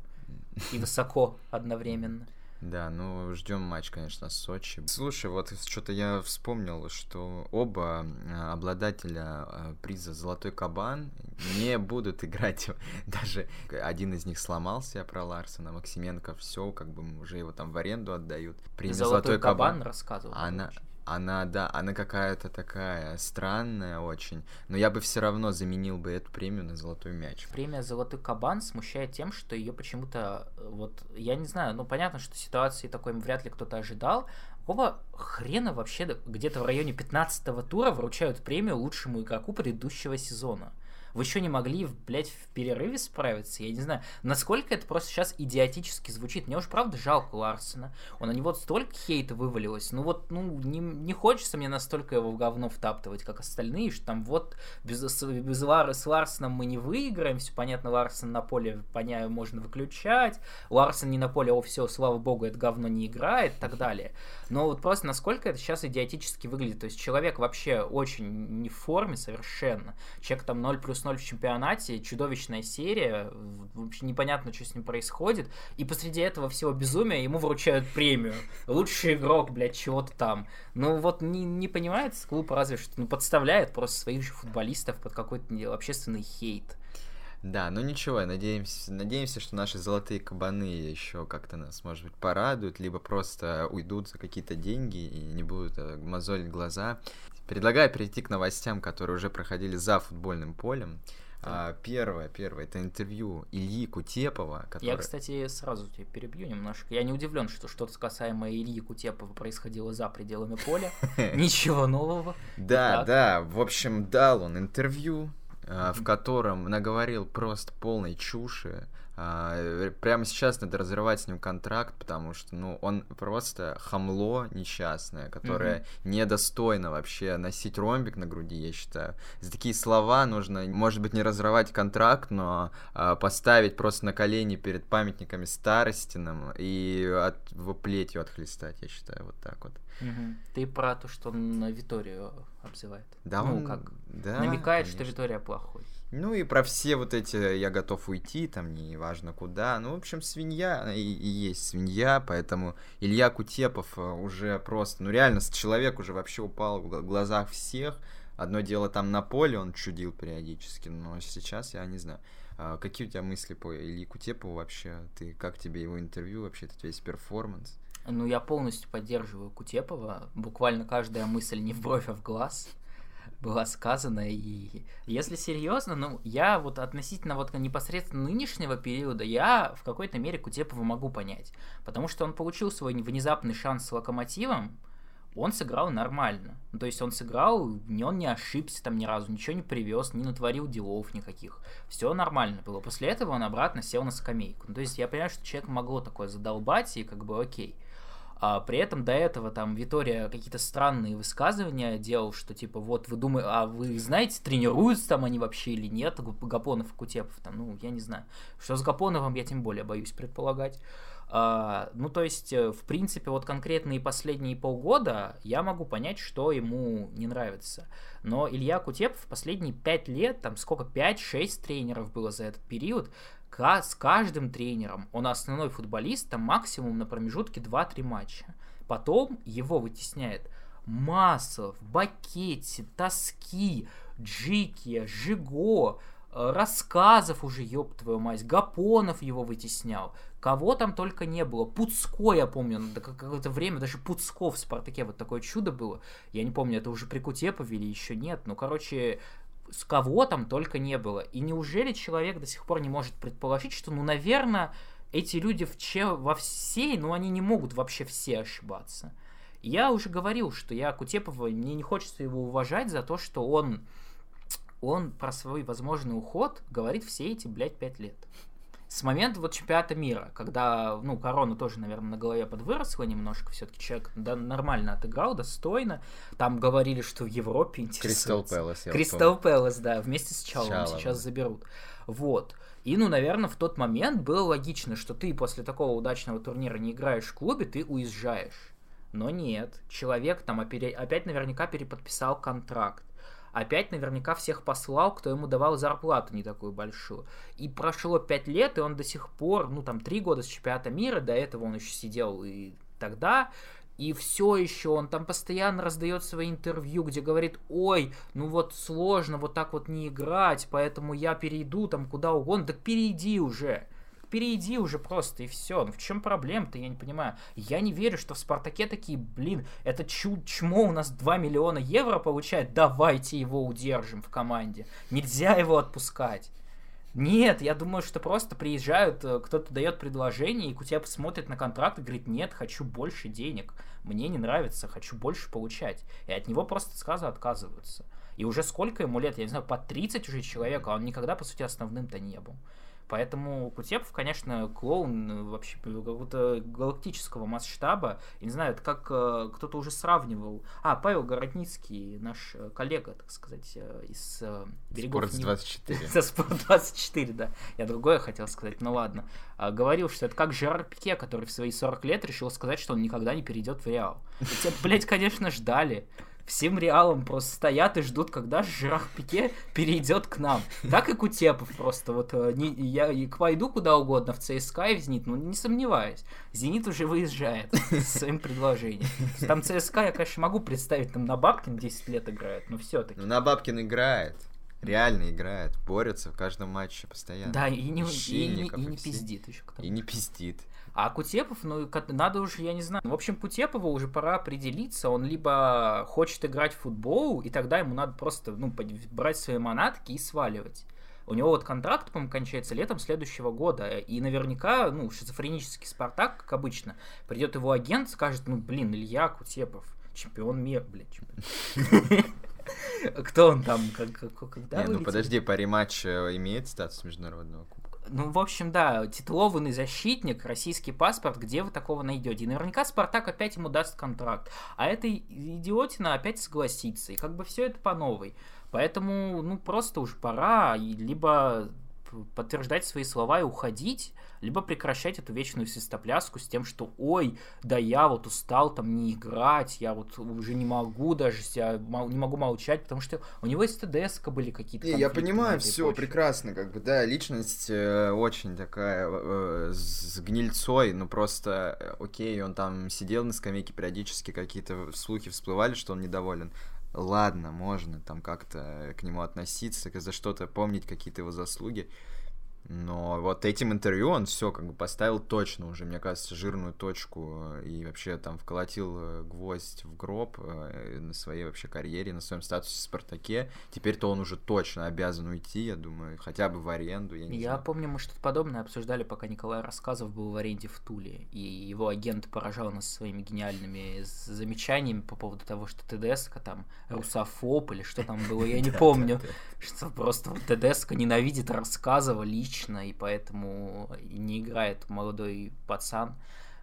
и высоко одновременно. Да, ну ждем матч, конечно, с Сочи. Слушай, вот что-то я вспомнил, что оба а, обладателя а, приза Золотой кабан не будут играть. Даже один из них сломался, про Ларсона, Максименко, все, как бы уже его там в аренду отдают. Премия Золотой, кабан, рассказывал. Она. Она, да, она какая-то такая странная очень. Но я бы все равно заменил бы эту премию на золотой мяч. Премия «Золотой кабан» смущает тем, что ее почему-то, э, вот, я не знаю, ну, понятно, что ситуации такой вряд ли кто-то ожидал, какого хрена вообще где-то в районе 15 тура вручают премию лучшему игроку предыдущего сезона? Вы еще не могли, блядь, в перерыве справиться? Я не знаю, насколько это просто сейчас идиотически звучит. Мне уж правда жалко Ларсена. Он на него столько хейта вывалилось. Ну вот, ну, не, не хочется мне настолько его в говно втаптывать, как остальные, что там вот без, без Лар, с Ларсеном мы не выиграем. Все понятно, Ларсен на поле, поняю, можно выключать. Ларсен не на поле, о, все, слава богу, это говно не играет и так далее. Но вот просто насколько это сейчас идиотически выглядит. То есть человек вообще очень не в форме совершенно. Человек там 0 плюс 0 в чемпионате, чудовищная серия, вообще непонятно, что с ним происходит. И посреди этого всего безумия ему вручают премию. Лучший игрок, блядь, чего-то там. Ну вот не, не понимает клуб разве что, ну подставляет просто своих же футболистов под какой-то общественный хейт. Да, ну ничего, надеемся, надеемся, что наши золотые кабаны еще как-то нас, может быть, порадуют, либо просто уйдут за какие-то деньги и не будут э, мозолить глаза. Предлагаю перейти к новостям, которые уже проходили за футбольным полем. А, первое, первое, это интервью Ильи Кутепова. Который... Я, кстати, сразу тебя перебью немножко. Я не удивлен, что что-то касаемо Ильи Кутепова происходило за пределами поля. Ничего нового. Да, да. В общем, дал он интервью а, в котором наговорил просто полной чуши. А, прямо сейчас надо разрывать с ним контракт, потому что, ну, он просто хамло несчастное, которое mm-hmm. недостойно вообще носить ромбик на груди, я считаю. За такие слова нужно, может быть, не разрывать контракт, но а, поставить просто на колени перед памятниками старостиным и от, его плетью отхлестать, я считаю, вот так вот. Угу. Ты про то, что он на Виторию обзывает. Да, ну, он как да, намекает, конечно. что Витория плохой. Ну и про все вот эти «я готов уйти», там, не важно куда. Ну, в общем, свинья и, и есть свинья, поэтому Илья Кутепов э, уже просто, ну реально, человек уже вообще упал в глазах всех. Одно дело там на поле он чудил периодически, но сейчас я не знаю. А какие у тебя мысли по Илье Кутепову вообще? Ты как тебе его интервью, вообще этот весь перформанс? Ну, я полностью поддерживаю Кутепова. Буквально каждая мысль не в бровь, а в глаз была сказана. И если серьезно, ну, я вот относительно вот непосредственно нынешнего периода, я в какой-то мере Кутепова могу понять. Потому что он получил свой внезапный шанс с Локомотивом, он сыграл нормально. Ну, то есть он сыграл, он не ошибся там ни разу, ничего не привез, не натворил делов никаких. Все нормально было. После этого он обратно сел на скамейку. Ну, то есть я понимаю, что человек могло такое задолбать, и как бы окей. А при этом до этого там Витория какие-то странные высказывания делал, что типа вот вы думаете, а вы знаете, тренируются там они вообще или нет, Гапонов и Кутепов там, ну я не знаю. Что с Гапоновым я тем более боюсь предполагать. А, ну, то есть, э, в принципе, вот конкретные последние полгода я могу понять, что ему не нравится. Но Илья Кутепов последние пять лет, там сколько, 5-6 тренеров было за этот период, с каждым тренером он основной футболист, там максимум на промежутке 2-3 матча. Потом его вытесняет Массов, Бакетти, Тоски, Джики, Жиго, э, рассказов уже, ёб твою мать, Гапонов его вытеснял. Кого там только не было. Пуцко, я помню, до какое-то время даже Пуцко в Спартаке вот такое чудо было. Я не помню, это уже при Кутепове или еще нет. Ну, короче, с кого там только не было. И неужели человек до сих пор не может предположить, что, ну, наверное, эти люди в че, во всей, ну, они не могут вообще все ошибаться. Я уже говорил, что я Кутепова, мне не хочется его уважать за то, что он, он про свой возможный уход говорит все эти, блядь, пять лет с момента вот чемпионата мира, когда, ну, корона тоже, наверное, на голове подвыросла немножко, все-таки человек да, нормально отыграл, достойно. Там говорили, что в Европе интересуется. Кристал Пэлас. Кристал Пэлас, да, вместе с Чалом сейчас заберут. Вот. И, ну, наверное, в тот момент было логично, что ты после такого удачного турнира не играешь в клубе, ты уезжаешь. Но нет, человек там опять наверняка переподписал контракт опять наверняка всех послал, кто ему давал зарплату не такую большую. И прошло пять лет, и он до сих пор, ну там три года с чемпионата мира, до этого он еще сидел и тогда, и все еще он там постоянно раздает свои интервью, где говорит, ой, ну вот сложно вот так вот не играть, поэтому я перейду там куда угодно, так перейди уже перейди уже просто, и все. Ну в чем проблема-то, я не понимаю. Я не верю, что в Спартаке такие, блин, это чу чмо у нас 2 миллиона евро получает, давайте его удержим в команде. Нельзя его отпускать. Нет, я думаю, что просто приезжают, э, кто-то дает предложение, и Кутеп смотрит на контракт и говорит, нет, хочу больше денег, мне не нравится, хочу больше получать. И от него просто сразу отказываются. И уже сколько ему лет, я не знаю, по 30 уже человека, а он никогда, по сути, основным-то не был. Поэтому Кутепов, конечно, клоун э, вообще какого-то галактического масштаба. Я не знаю, это как э, кто-то уже сравнивал. А, Павел Городницкий, наш э, коллега, так сказать, э, из э, берегов... Спорт 24. Со Спорт 24, да. Я другое хотел сказать, ну ладно. А, говорил, что это как Жерар Пике, который в свои 40 лет решил сказать, что он никогда не перейдет в Реал. И те, блядь, конечно, ждали всем Реалом просто стоят и ждут, когда же Пике перейдет к нам. Так и Кутепов просто. Вот э, не, я и пойду куда угодно, в ЦСКА и в Зенит, ну не сомневаюсь. Зенит уже выезжает с своим предложением. Там ЦСКА я, конечно, могу представить, там на Бабкин 10 лет играет, но все-таки. Ну, на Бабкин играет. Реально играет, борется в каждом матче постоянно. Да, и не, и, и, и не пиздит еще. И не пиздит. А Кутепов, ну, надо уже, я не знаю. В общем, Кутепову уже пора определиться. Он либо хочет играть в футбол, и тогда ему надо просто, ну, брать свои манатки и сваливать. У него вот контракт, по-моему, кончается летом следующего года. И наверняка, ну, шизофренический Спартак, как обычно, придет его агент, скажет, ну, блин, Илья Кутепов, чемпион мира, блядь, чемпион. Кто он там? Когда Не, ну подожди, по рематч имеет статус международного кубка? Ну, в общем, да, титулованный защитник, российский паспорт, где вы такого найдете? И наверняка Спартак опять ему даст контракт. А эта идиотина опять согласится. И как бы все это по новой. Поэтому, ну, просто уж пора либо подтверждать свои слова и уходить, либо прекращать эту вечную свистопляску с тем, что ой, да я вот устал там не играть, я вот уже не могу даже, я не могу молчать, потому что у него из ТДС были какие-то Не, я понимаю, все почве. прекрасно, как бы, да, личность э, очень такая э, с гнильцой, но просто, э, окей, он там сидел на скамейке, периодически какие-то слухи всплывали, что он недоволен, ладно, можно там как-то к нему относиться, за что-то помнить какие-то его заслуги. Но вот этим интервью он все как бы поставил точно уже, мне кажется, жирную точку э, и вообще там вколотил э, гвоздь в гроб э, на своей вообще карьере, на своем статусе в Спартаке. Теперь-то он уже точно обязан уйти, я думаю, хотя бы в аренду. Я, не я знаю. помню, мы что-то подобное обсуждали, пока Николай Рассказов был в аренде в Туле, и его агент поражал нас своими гениальными замечаниями по поводу того, что ТДС там русофоб или что там было, я не помню, что просто ТДС ненавидит Рассказова лично лично, и поэтому не играет молодой пацан.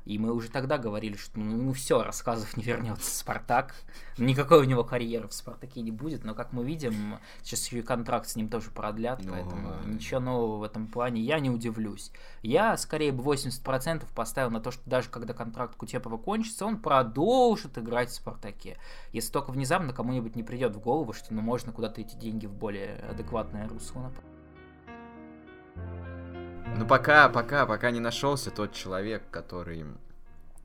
И мы уже тогда говорили, что ну, ну все, рассказов не вернется Спартак. Никакой у него карьеры в Спартаке не будет, но как мы видим, сейчас еще и контракт с ним тоже продлят, ну, поэтому ничего нового в этом плане я не удивлюсь. Я скорее бы 80% поставил на то, что даже когда контракт Кутепова кончится, он продолжит играть в Спартаке. Если только внезапно кому-нибудь не придет в голову, что ну можно куда-то эти деньги в более адекватное русло направить. Ну пока, пока, пока не нашелся тот человек, который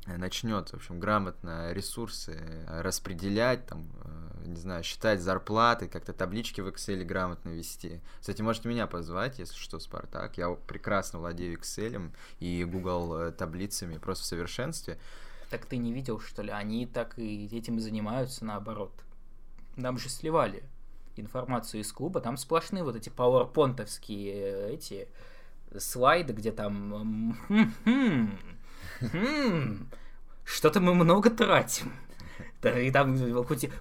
начнет, в общем, грамотно ресурсы распределять, там, э, не знаю, считать зарплаты, как-то таблички в Excel грамотно вести. Кстати, можете меня позвать, если что, Спартак. Я прекрасно владею Excel и Google э, таблицами просто в совершенстве. Так ты не видел, что ли? Они так и этим и занимаются наоборот. Нам же сливали информацию из клуба, там сплошные вот эти пауэрпонтовские э, эти слайды, где там что-то мы много тратим. И там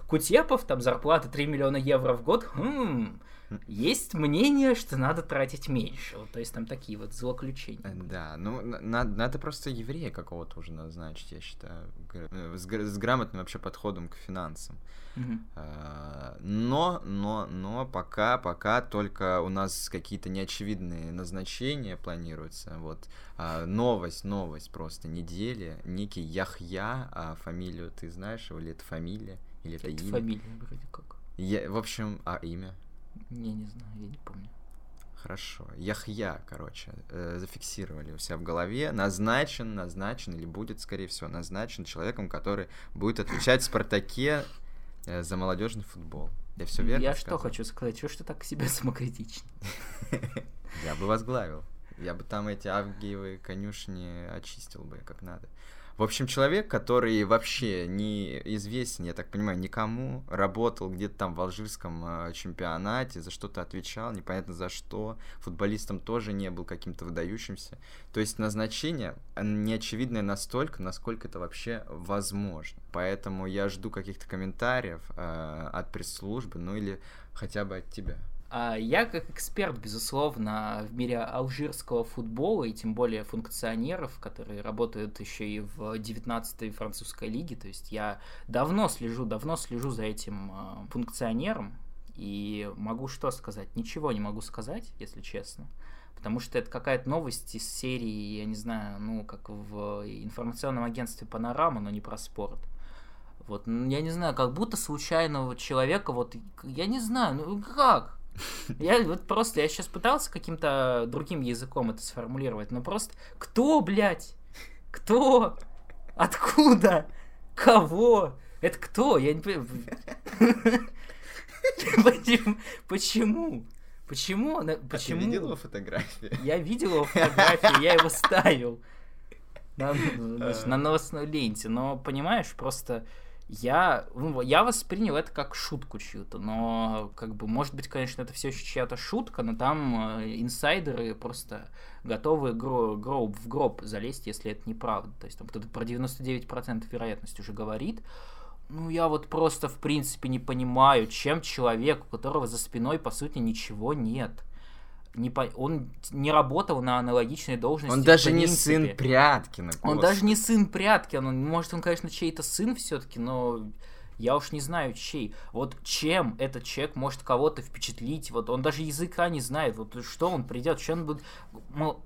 Кутепов, там зарплата 3 миллиона евро в год. Хм, есть мнение, что надо тратить меньше. Вот, то есть там такие вот злоключения. Да, ну надо, надо просто еврея какого-то уже назначить, я считаю, с, с грамотным вообще подходом к финансам. Uh, но, но, но пока, пока только у нас какие-то неочевидные назначения планируются. Вот uh, новость, новость просто недели. Некий Яхья, а фамилию ты знаешь его или это фамилия? Или это, это имя? фамилия вроде как. Я, в общем, а имя? Я не знаю, я не помню. Хорошо. Яхья, короче, э, зафиксировали у себя в голове. Назначен, назначен или будет, скорее всего, назначен человеком, который будет отвечать в Спартаке э, за молодежный футбол. Я все верно Я сказал? что хочу сказать, что ж ты так к себе самокритичен? Я бы возглавил. Я бы там эти авгиевые конюшни очистил бы как надо. В общем, человек, который вообще не известен, я так понимаю, никому, работал где-то там в алжирском э, чемпионате, за что-то отвечал, непонятно за что, футболистом тоже не был каким-то выдающимся. То есть назначение неочевидное настолько, насколько это вообще возможно. Поэтому я жду каких-то комментариев э, от пресс-службы, ну или хотя бы от тебя. А я как эксперт, безусловно, в мире алжирского футбола, и тем более функционеров, которые работают еще и в 19-й французской лиге, то есть я давно слежу, давно слежу за этим а, функционером, и могу что сказать? Ничего не могу сказать, если честно. Потому что это какая-то новость из серии, я не знаю, ну, как в информационном агентстве Панорама, но не про спорт. Вот, я не знаю, как будто случайного человека, вот, я не знаю, ну как? Я вот просто, я сейчас пытался каким-то другим языком это сформулировать, но просто кто, блядь? Кто? Откуда? Кого? Это кто? Я не понимаю. Почему? Почему? Почему? А ты видел его фотографии? Я видел его фотографии, я его ставил на, на новостной ленте. Но, понимаешь, просто я, ну, я воспринял это как шутку чью-то, но, как бы, может быть, конечно, это все еще чья-то шутка, но там э, инсайдеры просто готовы гро- гроб, в гроб залезть, если это неправда. То есть там кто-то про 99% вероятность уже говорит. Ну, я вот просто, в принципе, не понимаю, чем человек, у которого за спиной, по сути, ничего нет – не по... он не работал на аналогичной должности. Он даже не сын Пряткина. Он даже не сын Пряткина. Он, может, он, конечно, чей-то сын все-таки, но я уж не знаю чей. Вот чем этот человек может кого-то впечатлить? Вот он даже языка не знает. Вот что он придет, что он будет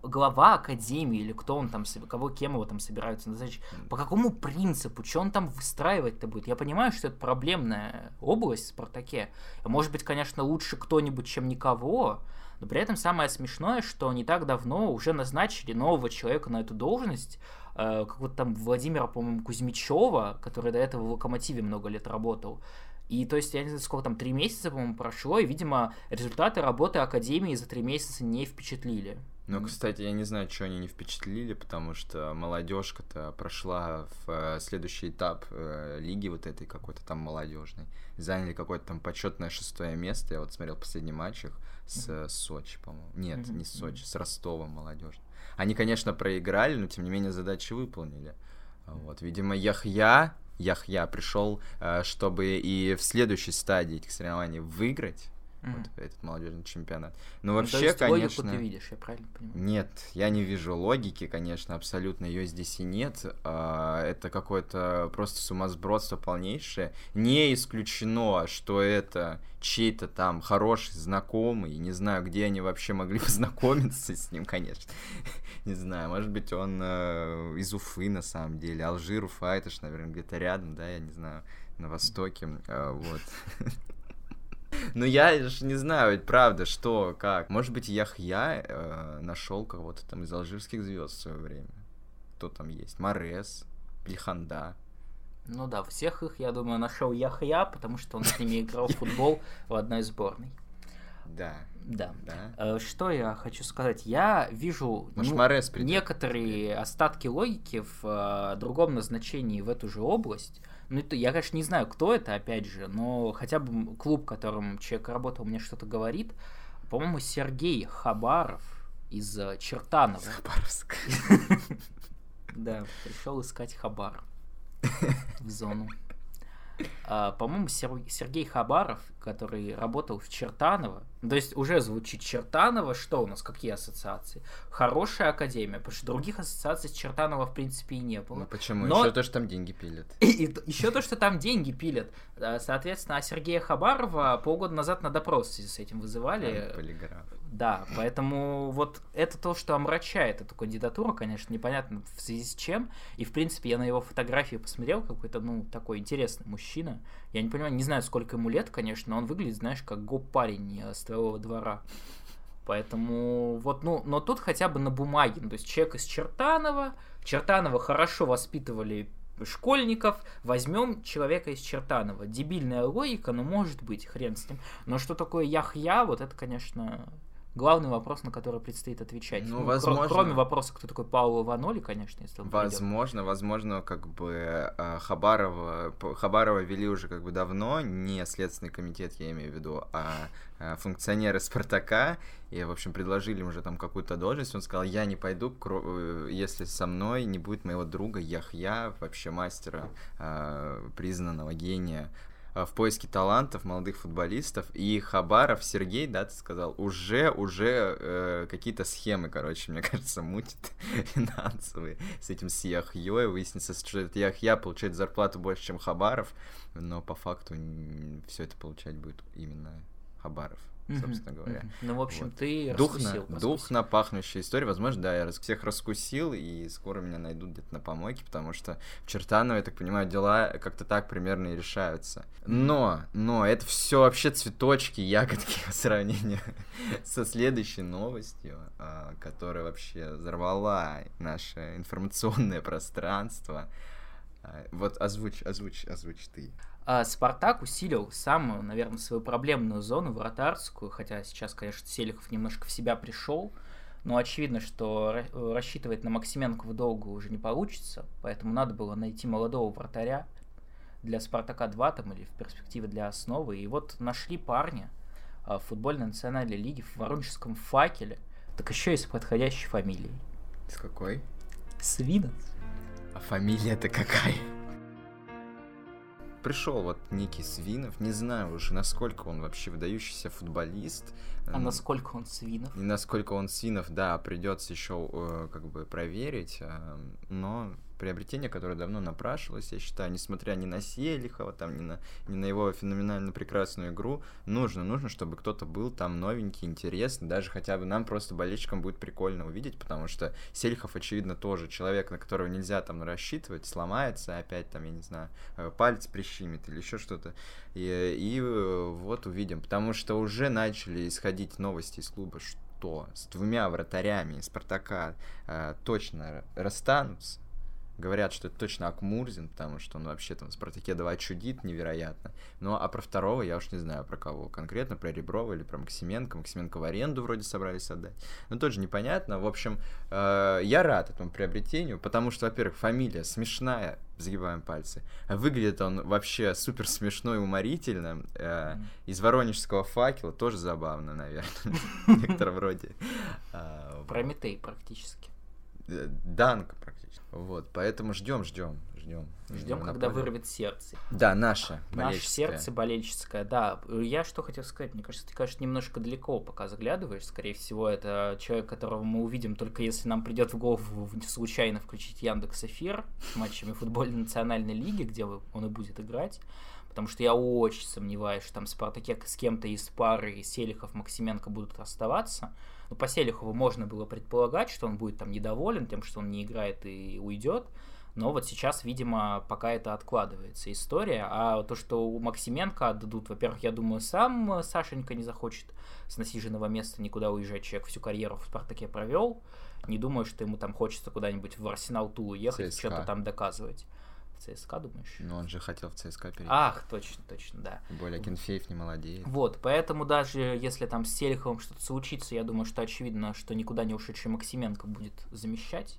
глава академии или кто он там, кого кем его там собираются назначить? По какому принципу? Что он там выстраивать-то будет? Я понимаю, что это проблемная область в Спартаке. Может быть, конечно, лучше кто-нибудь, чем никого. Но при этом самое смешное, что не так давно уже назначили нового человека на эту должность, э, как вот там Владимира, по-моему, Кузьмичева, который до этого в Локомотиве много лет работал. И то есть, я не знаю, сколько там, три месяца, по-моему, прошло, и, видимо, результаты работы Академии за три месяца не впечатлили. Ну, кстати, я не знаю, что они не впечатлили, потому что молодежка-то прошла в э, следующий этап э, лиги вот этой какой-то там молодежной. Заняли какое-то там почетное шестое место. Я вот смотрел последний матч их с mm-hmm. Сочи, по-моему. Нет, mm-hmm. не с Сочи, с Ростовом молодежь. Они, конечно, проиграли, но тем не менее задачи выполнили. Вот, видимо, Яхья, Яхья пришел, э, чтобы и в следующей стадии этих соревнований выиграть mm-hmm. вот этот молодежный чемпионат. Но ну, вообще, то есть, конечно... ты видишь, я правильно понимаю? Нет, я не вижу логики, конечно, абсолютно ее здесь и нет. А, это какое-то просто сумасбродство полнейшее. Не исключено, что это чей-то там хороший знакомый, не знаю, где они вообще могли познакомиться с ним, конечно. не знаю, может быть, он э, из Уфы на самом деле, Алжир, Уфа, это ж, наверное, где-то рядом, да, я не знаю, на востоке, э, вот. Ну я же не знаю, ведь правда, что, как. Может быть, Яхья э, нашел кого-то там из алжирских звезд в свое время. Кто там есть? Морес, Плеханда. Ну да, всех их, я думаю, нашел Яхья, потому что он с ними играл в футбол в одной сборной. Да. Да. да. Э, что я хочу сказать? Я вижу ну, некоторые остатки логики в э, другом назначении в эту же область. Ну, это, я, конечно, не знаю, кто это, опять же, но хотя бы клуб, которым человек работал, мне что-то говорит. По-моему, Сергей Хабаров из э, Чертанова. Хабаровск. Да, пришел искать Хабар в зону. А, по-моему, Сергей Хабаров, который работал в Чертаново, то есть уже звучит Чертаново, что у нас, какие ассоциации? Хорошая академия, потому что других ассоциаций с Чертаново, в принципе, и не было. Ну почему? Но... Еще то, что там деньги пилят. И, и, еще то, что там деньги пилят. Соответственно, а Сергея Хабарова полгода назад на допрос с этим вызывали. Полиграф. Да, поэтому вот это то, что омрачает эту кандидатуру, конечно, непонятно в связи с чем. И, в принципе, я на его фотографии посмотрел, какой-то, ну, такой интересный мужчина. Я не понимаю, не знаю, сколько ему лет, конечно, но он выглядит, знаешь, как гоп-парень с твоего двора. Поэтому вот, ну, но тут хотя бы на бумаге, ну, то есть человек из Чертанова, Чертанова хорошо воспитывали школьников, возьмем человека из Чертанова. Дебильная логика, но может быть, хрен с ним. Но что такое Яхья, вот это, конечно, главный вопрос, на который предстоит отвечать. Ну, ну возможно. Кроме вопроса, кто такой Пауло Ваноли, конечно, если он Возможно, придет. возможно, как бы э, Хабарова, Хабарова вели уже как бы давно, не Следственный комитет, я имею в виду, а э, функционеры Спартака, и, в общем, предложили уже там какую-то должность, он сказал, я не пойду, э, если со мной не будет моего друга Яхья, вообще мастера, признанного гения в поиске талантов молодых футболистов. И Хабаров Сергей, да, ты сказал, уже, уже э, какие-то схемы, короче, мне кажется, мутит финансовые с этим с Яхьей. Выяснится, что это Яхья получает зарплату больше, чем Хабаров, но по факту все это получать будет именно Хабаров собственно mm-hmm. говоря. Mm-hmm. Ну, в общем, вот. ты духно, раскусил. Духно пахнущая история. Возможно, да, я всех раскусил, и скоро меня найдут где-то на помойке, потому что в Чертаново, я так понимаю, дела как-то так примерно и решаются. Но, но, это все вообще цветочки, ягодки в сравнении со следующей новостью, а, которая вообще взорвала наше информационное пространство. А, вот озвучь, озвучь, озвучь ты. А Спартак усилил самую, наверное, свою проблемную зону, вратарскую, хотя сейчас, конечно, Селихов немножко в себя пришел, но очевидно, что рассчитывать на Максименко в долгу уже не получится, поэтому надо было найти молодого вратаря для Спартака 2 там, или в перспективе для основы. И вот нашли парня а, в футбольной национальной лиге в Воронежском факеле, так еще и с подходящей фамилией. С какой? Свинец. А фамилия-то какая? Пришел вот некий Свинов, не знаю уже, насколько он вообще выдающийся футболист. А насколько он Свинов? И насколько он Свинов, да, придется еще э, как бы проверить, э, но приобретение, которое давно напрашивалось, я считаю, несмотря ни на Селихова, там, ни на, ни на его феноменально прекрасную игру, нужно, нужно, чтобы кто-то был там новенький, интересный, даже хотя бы нам просто болельщикам будет прикольно увидеть, потому что Селихов, очевидно, тоже человек, на которого нельзя там рассчитывать, сломается опять там, я не знаю, э, палец прищимит или еще что-то, и, и э, вот увидим, потому что уже начали исходить новости из клуба, что с двумя вратарями Спартака э, точно расстанутся, Говорят, что это точно Акмурзин, потому что он вообще там в «Спартаке 2» чудит невероятно. Ну, а про второго я уж не знаю, про кого конкретно, про Реброва или про Максименко. Максименко в аренду вроде собрались отдать. Ну, тоже непонятно. В общем, э, я рад этому приобретению, потому что, во-первых, фамилия смешная, загибаем пальцы. Выглядит он вообще супер смешно и уморительно. Э, из воронежского факела тоже забавно, наверное. Некотором роде. А, Прометей практически. Э, Данка практически. Вот, поэтому ждем, ждем, ждем. Ждем, когда вырвет сердце. Да, наше. Наше сердце болельческое, да. Я что хотел сказать, мне кажется, ты, конечно, немножко далеко пока заглядываешь. Скорее всего, это человек, которого мы увидим только если нам придет в голову случайно включить Яндекс Эфир с матчами футбольной национальной лиги, где он и будет играть. Потому что я очень сомневаюсь, что там Спартаке с кем-то из пары Селихов, Максименко будут оставаться. Ну, по Селихову можно было предполагать, что он будет там недоволен тем, что он не играет и уйдет. Но вот сейчас, видимо, пока это откладывается история. А то, что у Максименко отдадут, во-первых, я думаю, сам Сашенька не захочет с насиженного места никуда уезжать. Человек всю карьеру в Спартаке провел. Не думаю, что ему там хочется куда-нибудь в Арсенал Тулу ехать, что-то там доказывать. В ЦСКА, думаешь? Ну, он же хотел в ЦСКА перейти. Ах, точно, точно, да. Тем более Кенфеев не молодеет. Вот, поэтому даже если там с Селиховым что-то случится, я думаю, что очевидно, что никуда не ушедший Максименко будет замещать.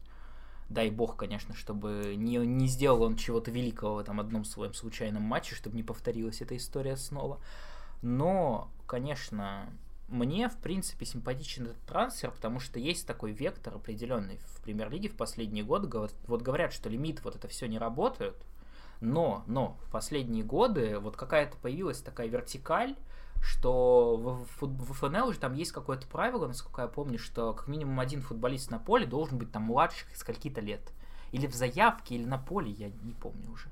Дай бог, конечно, чтобы не, не сделал он чего-то великого в этом одном своем случайном матче, чтобы не повторилась эта история снова. Но, конечно, мне, в принципе, симпатичен этот трансфер, потому что есть такой вектор определенный в премьер-лиге в последние годы. Вот говорят, что лимит, вот это все не работает, но, но в последние годы вот какая-то появилась такая вертикаль, что в, в, ФНЛ уже там есть какое-то правило, насколько я помню, что как минимум один футболист на поле должен быть там младших скольки-то лет. Или в заявке, или на поле, я не помню уже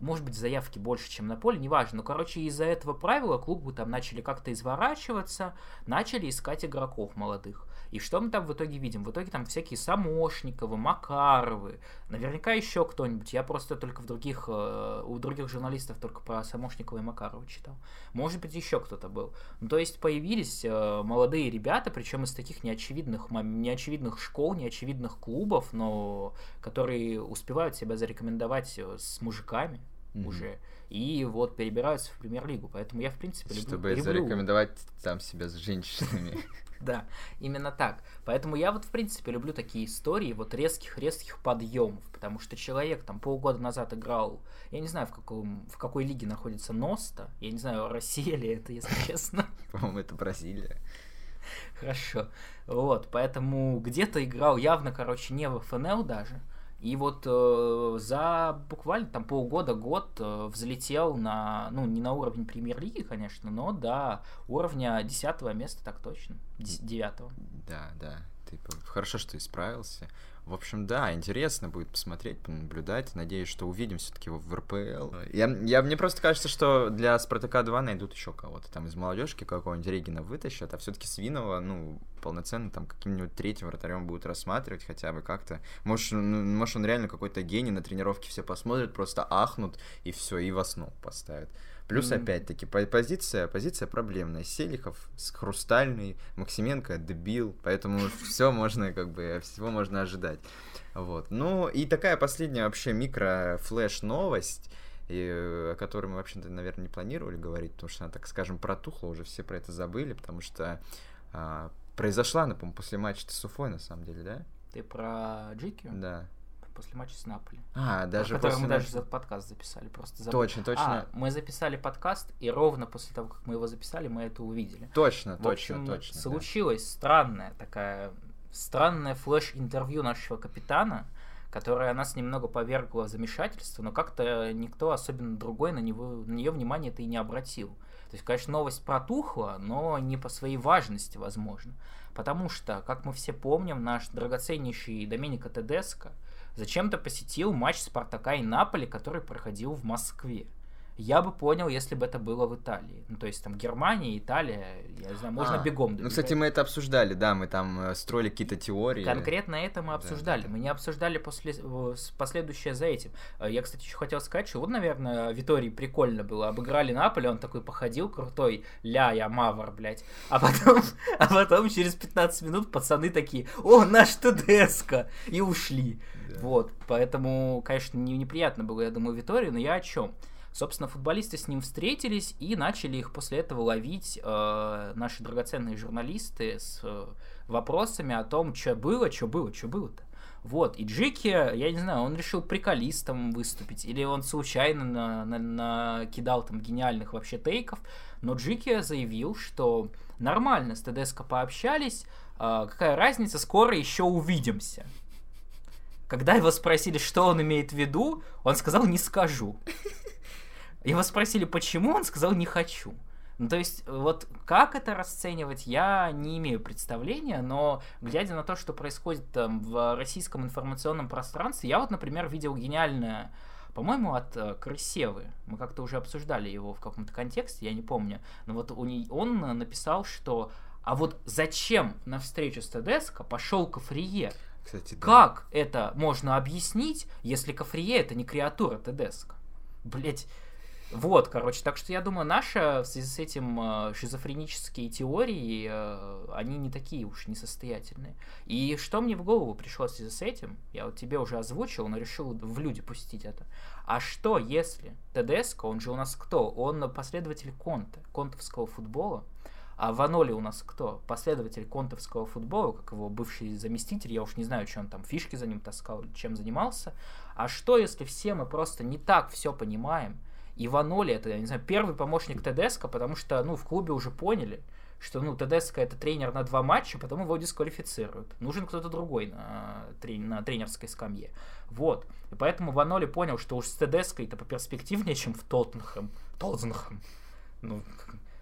может быть, заявки больше, чем на поле, неважно. Но, короче, из-за этого правила клубы там начали как-то изворачиваться, начали искать игроков молодых. И что мы там в итоге видим? В итоге там всякие Самошниковы, Макаровы, наверняка еще кто-нибудь. Я просто только в других, э, у других журналистов только про Самошникова и Макарова читал. Может быть, еще кто-то был. Ну, то есть появились э, молодые ребята, причем из таких неочевидных, неочевидных школ, неочевидных клубов, но которые успевают себя зарекомендовать э, с мужиками mm-hmm. уже. И вот перебираются в премьер-лигу. Поэтому я, в принципе, люблю... Чтобы люблю... зарекомендовать там себя с женщинами. Да, именно так. Поэтому я вот, в принципе, люблю такие истории вот резких-резких подъемов, потому что человек там полгода назад играл, я не знаю, в, каком, в какой лиге находится Носта, я не знаю, Россия ли это, если честно. По-моему, это Бразилия. Хорошо. Вот, поэтому где-то играл явно, короче, не в ФНЛ даже, и вот э, за буквально там полгода, год э, взлетел на, ну, не на уровень премьер-лиги, конечно, но до уровня десятого места, так точно, девятого. Да, да, ты хорошо, что исправился. В общем, да, интересно будет посмотреть, понаблюдать. Надеюсь, что увидим все-таки его в РПЛ. Я, я, мне просто кажется, что для Спартака 2 найдут еще кого-то. Там из молодежки какого-нибудь Регина вытащат, а все-таки Свинова, ну, полноценно там каким-нибудь третьим вратарем будут рассматривать хотя бы как-то. Может, ну, может он реально какой-то гений, на тренировке все посмотрят, просто ахнут и все, и в основу поставят. Плюс, mm-hmm. опять-таки, позиция, позиция проблемная. Селихов Хрустальный, Максименко дебил, поэтому все можно, как бы, всего можно ожидать. Вот. Ну, и такая последняя вообще микро-флеш-новость, и, о которой мы вообще-то, наверное, не планировали говорить, потому что она, так скажем, протухла, уже все про это забыли, потому что а, произошла она, по-моему, после матча с Уфой, на самом деле, да? Ты про Джики? Да после матча с Наполи. А, даже после мы даже этот подкаст записали. Просто забыл. Точно, точно. А, мы записали подкаст, и ровно после того, как мы его записали, мы это увидели. Точно, В точно, общем, точно. Случилась да. странная такая, странное флеш-интервью нашего капитана, которое нас немного повергло в замешательство, но как-то никто, особенно другой, на, него, на нее внимание это и не обратил. То есть, конечно, новость протухла, но не по своей важности, возможно. Потому что, как мы все помним, наш драгоценнейший Доменико Тедеско – зачем-то посетил матч Спартака и Наполи, который проходил в Москве я бы понял, если бы это было в Италии. Ну, то есть там Германия, Италия, я не знаю, можно а, бегом добегать. Ну, кстати, мы это обсуждали, да, мы там э, строили какие-то теории. Конкретно это мы обсуждали. Да, да. Мы не обсуждали после, последующее за этим. Э, я, кстати, еще хотел сказать, что вот, наверное, Витории прикольно было. Обыграли Наполе, он такой походил крутой, ля, я мавр, блядь. А потом, а потом через 15 минут пацаны такие, о, наш ТДСК, и ушли. Да. Вот, поэтому, конечно, не, неприятно было, я думаю, Витории, но я о чем? Собственно, футболисты с ним встретились и начали их после этого ловить э, наши драгоценные журналисты с э, вопросами о том, что было, что было, что было-то. Вот, и Джеки, я не знаю, он решил приколистом выступить, или он случайно на, на, накидал там гениальных вообще тейков, но Джеки заявил, что нормально, с ТДСК пообщались, э, какая разница, скоро еще увидимся. Когда его спросили, что он имеет в виду, он сказал, не скажу. Его спросили, почему, он сказал, не хочу. Ну, то есть, вот как это расценивать, я не имею представления, но глядя на то, что происходит там в российском информационном пространстве, я вот, например, видел гениальное, по-моему, от э, Крысевы. Мы как-то уже обсуждали его в каком-то контексте, я не помню. Но вот он написал, что а вот зачем на встречу с ТДСК пошел Кафрие? Кстати, да. Как это можно объяснить, если Кафрие это не креатура ТДСК? Блять, вот, короче, так что я думаю, наши в связи с этим э, шизофренические теории, э, они не такие уж несостоятельные. И что мне в голову пришло в связи с этим, я вот тебе уже озвучил, но решил в люди пустить это. А что, если ТДСК, он же у нас кто? Он последователь Конта, контовского футбола. А Ваноли у нас кто? Последователь контовского футбола, как его бывший заместитель, я уж не знаю, что он там, фишки за ним таскал, чем занимался. А что, если все мы просто не так все понимаем, Иваноли это, я не знаю, первый помощник Тедеско, потому что, ну, в клубе уже поняли, что, ну, Тедеско это тренер на два матча, потом его дисквалифицируют. Нужен кто-то другой на, на тренерской скамье. Вот. И поэтому Ваноли понял, что уж с Тедеско это поперспективнее, чем в Тоттенхэм. Тоттенхэм. Ну,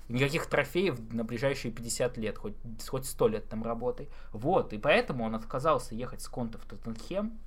никаких трофеев на ближайшие 50 лет, хоть, хоть 100 лет там работай. Вот, и поэтому он отказался ехать с Конта в Тоттенхэм,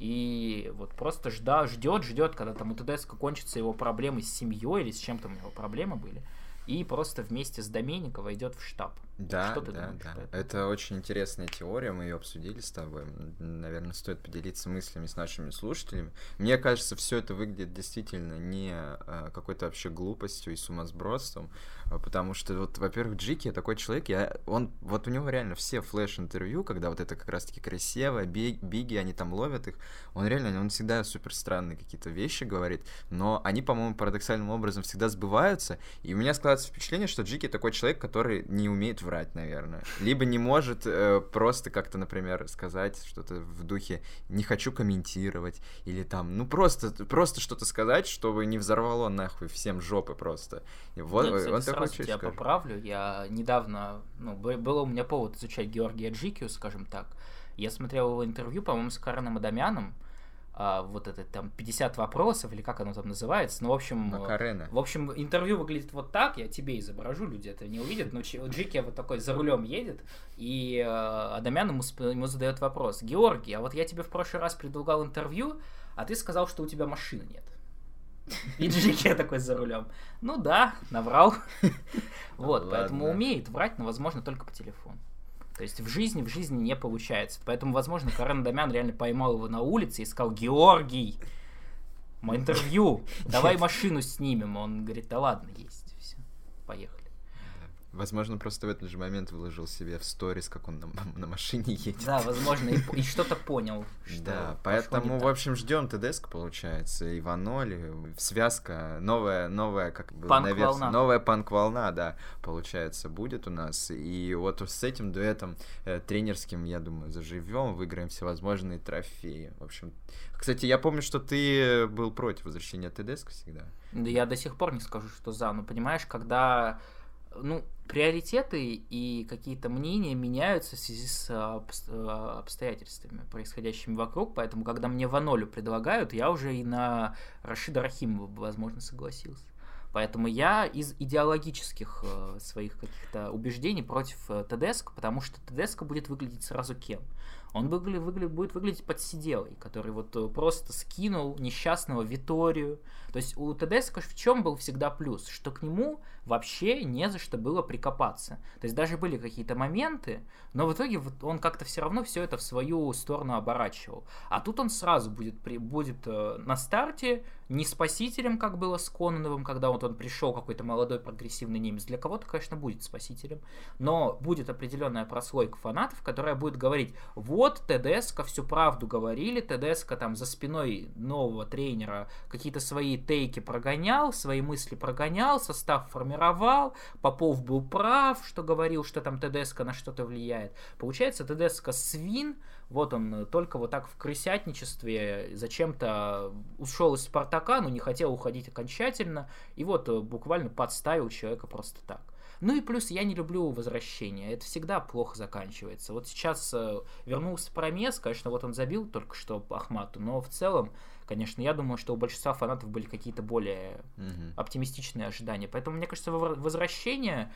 и вот просто жда, ждет, ждет, когда там у ТДСК кончатся его проблемы с семьей или с чем там его проблемы были. И просто вместе с Доменикова идет в штаб. Да, что ты да, думаешь, да. Это очень интересная теория, мы ее обсудили с тобой. Наверное, стоит поделиться мыслями с нашими слушателями. Мне кажется, все это выглядит действительно не а, какой-то вообще глупостью и сумасбродством, а, потому что, вот, во-первых, Джики такой человек, я, он, вот у него реально все флеш-интервью, когда вот это как раз-таки красиво, биги, они там ловят их, он реально, он всегда супер странные какие-то вещи говорит, но они, по-моему, парадоксальным образом всегда сбываются, и у меня складывается впечатление, что Джики такой человек, который не умеет врать, наверное. Либо не может э, просто как-то, например, сказать что-то в духе «не хочу комментировать», или там, ну просто, просто что-то сказать, чтобы не взорвало нахуй всем жопы просто. И вот, Нет, кстати, он такой сразу тебя скажет. поправлю, я недавно, ну, было у меня повод изучать Георгия Джикиу, скажем так. Я смотрел его интервью, по-моему, с Кареном Адамяном, а, вот это там 50 вопросов, или как оно там называется. Ну, в общем, Макарена. в общем, интервью выглядит вот так, я тебе изображу, люди это не увидят, но Джики вот такой за рулем едет, и э, Адамян ему, ему задает вопрос, Георгий, а вот я тебе в прошлый раз предлагал интервью, а ты сказал, что у тебя машины нет. И Джики такой за рулем. Ну да, наврал. Вот, поэтому умеет врать, но, возможно, только по телефону. То есть в жизни, в жизни не получается. Поэтому, возможно, Карен Дамян реально поймал его на улице и сказал, Георгий, мой интервью, давай машину снимем. Он говорит, да ладно, есть, все, поехали. Возможно, просто в этот же момент выложил себе в сторис, как он на, на машине едет. Да, возможно, и, и что-то понял. Что да, поэтому, в общем, ждем ТДСК, получается, и Ваноли, связка, новая, новая, как бы, панк-волна. новая панк-волна, да, получается, будет у нас. И вот с этим дуэтом э, тренерским, я думаю, заживем, выиграем всевозможные трофеи. В общем, кстати, я помню, что ты был против возвращения ТДСК всегда. Да я до сих пор не скажу, что за, но понимаешь, когда ну, приоритеты и какие-то мнения меняются в связи с а, а, обстоятельствами, происходящими вокруг, поэтому, когда мне Ванолю предлагают, я уже и на Рашида Рахимова, возможно, согласился. Поэтому я из идеологических э, своих каких-то убеждений против э, ТДСК, потому что ТДСК будет выглядеть сразу кем? Он выгля- выгля- будет выглядеть подсиделой, который вот э, просто скинул несчастного Виторию. То есть у ТДСК в чем был всегда плюс? Что к нему вообще не за что было прикопаться. То есть даже были какие-то моменты, но в итоге он как-то все равно все это в свою сторону оборачивал. А тут он сразу будет, будет на старте не спасителем, как было с Кононовым, когда вот он пришел, какой-то молодой прогрессивный немец. Для кого-то, конечно, будет спасителем, но будет определенная прослойка фанатов, которая будет говорить, вот ТДСК всю правду говорили, ТДСК там за спиной нового тренера какие-то свои тейки прогонял, свои мысли прогонял, состав формировал, Попов был прав, что говорил, что там ТДСК на что-то влияет. Получается, ТДСК свин, вот он э, только вот так в крысятничестве зачем-то ушел из Спартака, но не хотел уходить окончательно, и вот э, буквально подставил человека просто так. Ну и плюс я не люблю возвращения, это всегда плохо заканчивается. Вот сейчас э, вернулся Промес, конечно, вот он забил только что Ахмату, но в целом, конечно, я думаю, что у большинства фанатов были какие-то более угу. оптимистичные ожидания. Поэтому, мне кажется, возвращение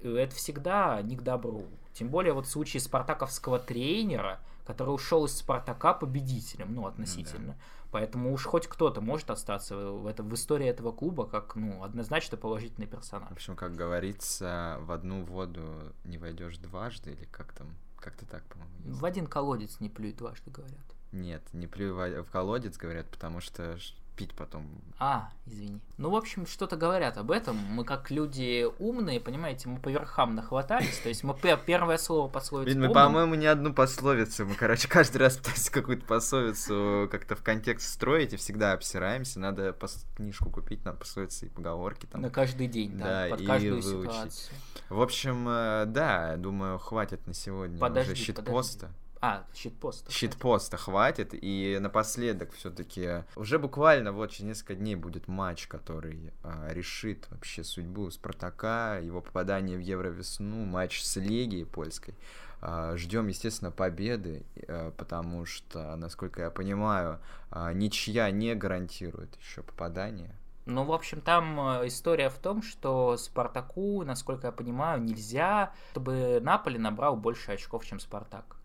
это всегда не к добру. Тем более вот в случае спартаковского тренера, который ушел из Спартака победителем, ну, относительно. Да. Поэтому уж хоть кто-то может остаться в, этом, в истории этого клуба как, ну, однозначно положительный персонаж. В общем, как говорится, в одну воду не войдешь дважды, или как там, как-то так, по-моему. Есть. В один колодец не плюй дважды, говорят. Нет, не плюй в колодец, говорят, потому что пить потом. А, извини. Ну, в общем, что-то говорят об этом. Мы как люди умные, понимаете, мы по верхам нахватались. То есть мы первое слово пословицу Мы, по-моему, не одну пословицу. Мы, короче, каждый раз пытаемся какую-то пословицу как-то в контекст строить и всегда обсираемся. Надо пос- книжку купить на пословицы и поговорки. Там. На каждый день, да, да под каждую выучить. ситуацию. В общем, э, да, думаю, хватит на сегодня подожди, уже щитпоста. Подожди. А, щитпоста. Щитпоста хватит. И напоследок все-таки уже буквально вот через несколько дней будет матч, который а, решит вообще судьбу Спартака, его попадание в Евровесну, матч с Легией польской. А, ждем, естественно, победы, а, потому что, насколько я понимаю, а, ничья не гарантирует еще попадание. Ну, в общем, там э, история в том, что Спартаку, насколько я понимаю, нельзя, чтобы Наполи набрал больше очков, чем Спартак.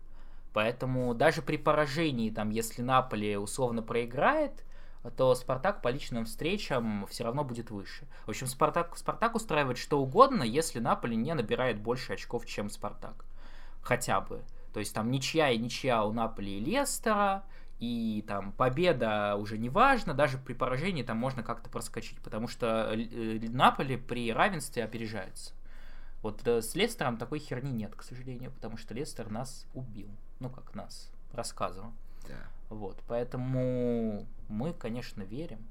Поэтому даже при поражении, там, если Наполе условно проиграет то Спартак по личным встречам все равно будет выше. В общем, Спартак, Спартак устраивает что угодно, если Наполи не набирает больше очков, чем Спартак. Хотя бы. То есть там ничья и ничья у Наполи и Лестера, и там победа уже не важно, даже при поражении там можно как-то проскочить, потому что э, Наполи при равенстве опережается. Вот э, с Лестером такой херни нет, к сожалению, потому что Лестер нас убил. Ну, как нас, рассказывал. Да. Вот, поэтому мы, конечно, верим.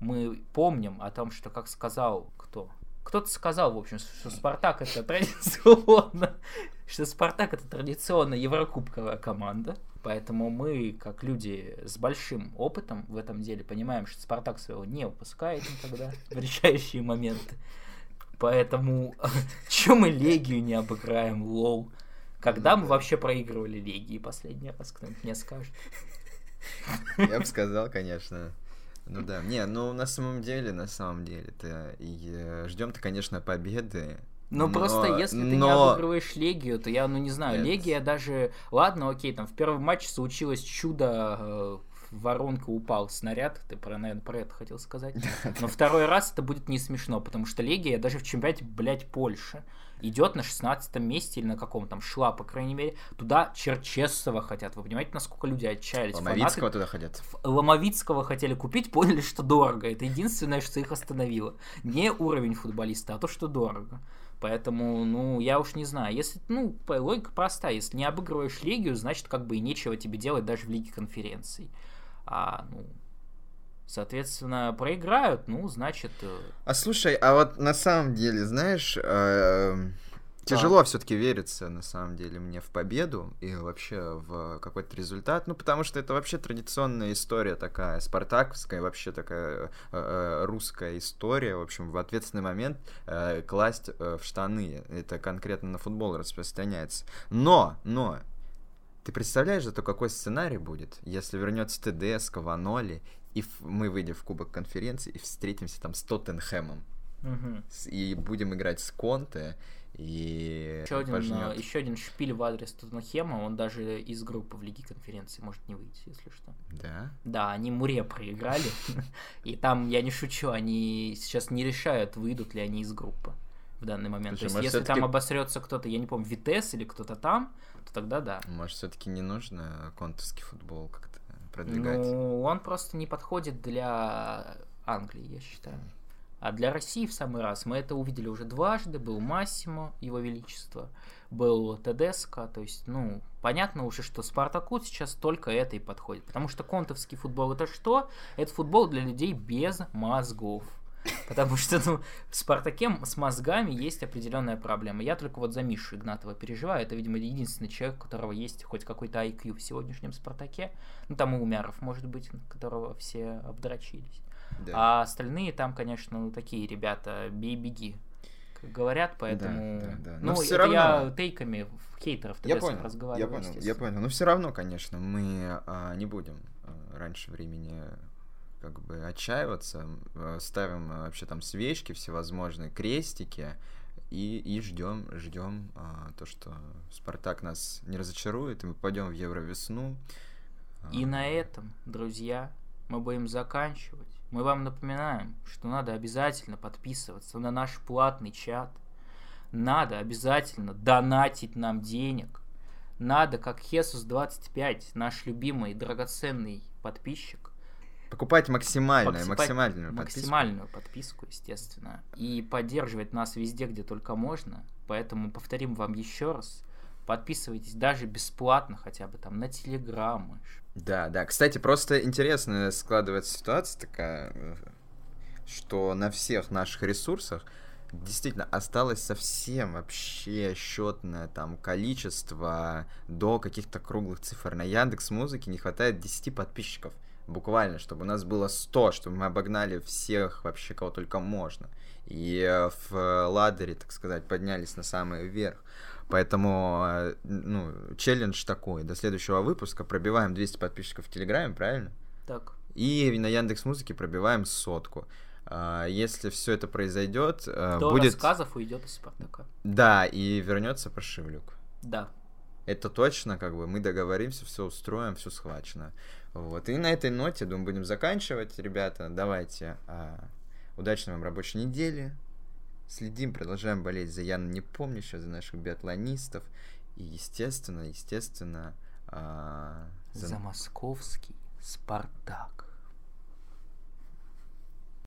Мы помним о том, что, как сказал кто? Кто-то сказал, в общем, что Спартак это традиционно, что Спартак это традиционно еврокубковая команда. Поэтому мы, как люди с большим опытом в этом деле, понимаем, что Спартак своего не упускает никогда в решающие моменты. Поэтому, чем мы Легию не обыграем, лол? Когда мы вообще проигрывали Легии последний раз, кто-нибудь мне скажет? Я бы сказал, конечно. Ну да, не, ну на самом деле, на самом деле-то и э, ждем-то, конечно, победы. Ну но, просто если ты но... не обыгрываешь Легию, то я, ну не знаю, Нет. Легия даже... Ладно, окей, там в первом матче случилось чудо, э, в воронку упал снаряд, ты, про, наверное, про это хотел сказать. Но второй раз это будет не смешно, потому что Легия даже в чемпионате, блядь, Польши идет на 16 месте или на каком там шла, по крайней мере. Туда Черчесова хотят. Вы понимаете, насколько люди отчаялись? Ломовицкого Фанаты туда ходят. Ф- Ломовицкого хотели купить, поняли, что дорого. Это единственное, что их остановило. Не уровень футболиста, а то, что дорого. Поэтому, ну, я уж не знаю. Если, ну, логика простая. Если не обыгрываешь Легию, значит, как бы и нечего тебе делать даже в Лиге конференций. А, ну, соответственно, проиграют, ну, значит... э, А слушай, а вот на самом деле, знаешь, э, тяжело все-таки верится, на самом деле, мне в победу и вообще в какой-то результат. Ну, потому что это вообще традиционная история такая, спартаковская, вообще такая э, э, русская история. В общем, в ответственный момент э, класть э, в штаны. Это конкретно на футбол распространяется. Но, но, ты представляешь зато, какой сценарий будет, если вернется ТДС, Каваноли, и мы выйдем в Кубок конференции и встретимся там с Тоттенхэмом. С- И будем играть с Конте, и Еще один, пожнёт. э, еще один шпиль в адрес Тоттенхема, он даже из группы в Лиге конференции может не выйти, если что. Да? Да, они Муре проиграли. И там, я не шучу, они сейчас не решают, выйдут ли они из группы в данный момент. Слушай, То есть, если там обосрется кто-то, я не помню, Витес или кто-то там, то тогда да. Может, все-таки не нужно контовский футбол как-то продвигать? Ну, он просто не подходит для Англии, я считаю. А для России в самый раз мы это увидели уже дважды. Был Массимо, его величество, был Тедеско. То есть, ну, понятно уже, что Спартаку сейчас только это и подходит. Потому что контовский футбол это что? Это футбол для людей без мозгов. Потому что ну, в Спартаке с мозгами есть определенная проблема. Я только вот за Мишу Игнатова переживаю. Это, видимо, единственный человек, у которого есть хоть какой-то IQ в сегодняшнем Спартаке. Ну, там и Умяров, может быть, которого все обдрочились. Да. А остальные там, конечно, ну, такие ребята, бей-беги, как говорят, поэтому... да, да. Ну, Но это я равно- тейками в хейтеров Я понял, я разговариваю, понял, я понял. Но все равно, конечно, мы а, не будем а, раньше времени как бы отчаиваться, а, ставим а, вообще там свечки всевозможные, крестики и, и ждем, ждем а, то, что Спартак нас не разочарует, и мы пойдем в Евровесну. И А, на этом, друзья, мы будем заканчивать. Мы вам напоминаем, что надо обязательно подписываться на наш платный чат. Надо обязательно донатить нам денег. Надо, как Хесус25, наш любимый драгоценный подписчик, Покупать максимальное, покупать максимальную подписку. максимальную подписку, естественно, и поддерживать нас везде, где только можно. Поэтому повторим вам еще раз. Подписывайтесь даже бесплатно хотя бы там на Телеграм. Да, да. Кстати, просто интересно складывается ситуация такая, э, что на всех наших ресурсах действительно осталось совсем вообще счетное там количество до каких-то круглых цифр. На Яндекс Музыке не хватает 10 подписчиков. Буквально, чтобы у нас было 100, чтобы мы обогнали всех вообще, кого только можно. И э, в ладере, так сказать, поднялись на самый верх. Поэтому, э, ну, челлендж такой. До следующего выпуска пробиваем 200 подписчиков в Телеграме, правильно? Так. И на Яндекс Музыке пробиваем сотку. Если все это произойдет, э, До будет... рассказов уйдет из Спартака. Да, и вернется Прошивлюк. Да. это точно, как бы, мы договоримся, все устроим, все схвачено. Вот. И на этой ноте, думаю, будем заканчивать, ребята. Давайте. А, удачной вам рабочей недели. Следим, продолжаем болеть за Яна Непомнящего, за наших биатлонистов. И, естественно, естественно... А, за... за московский Спартак.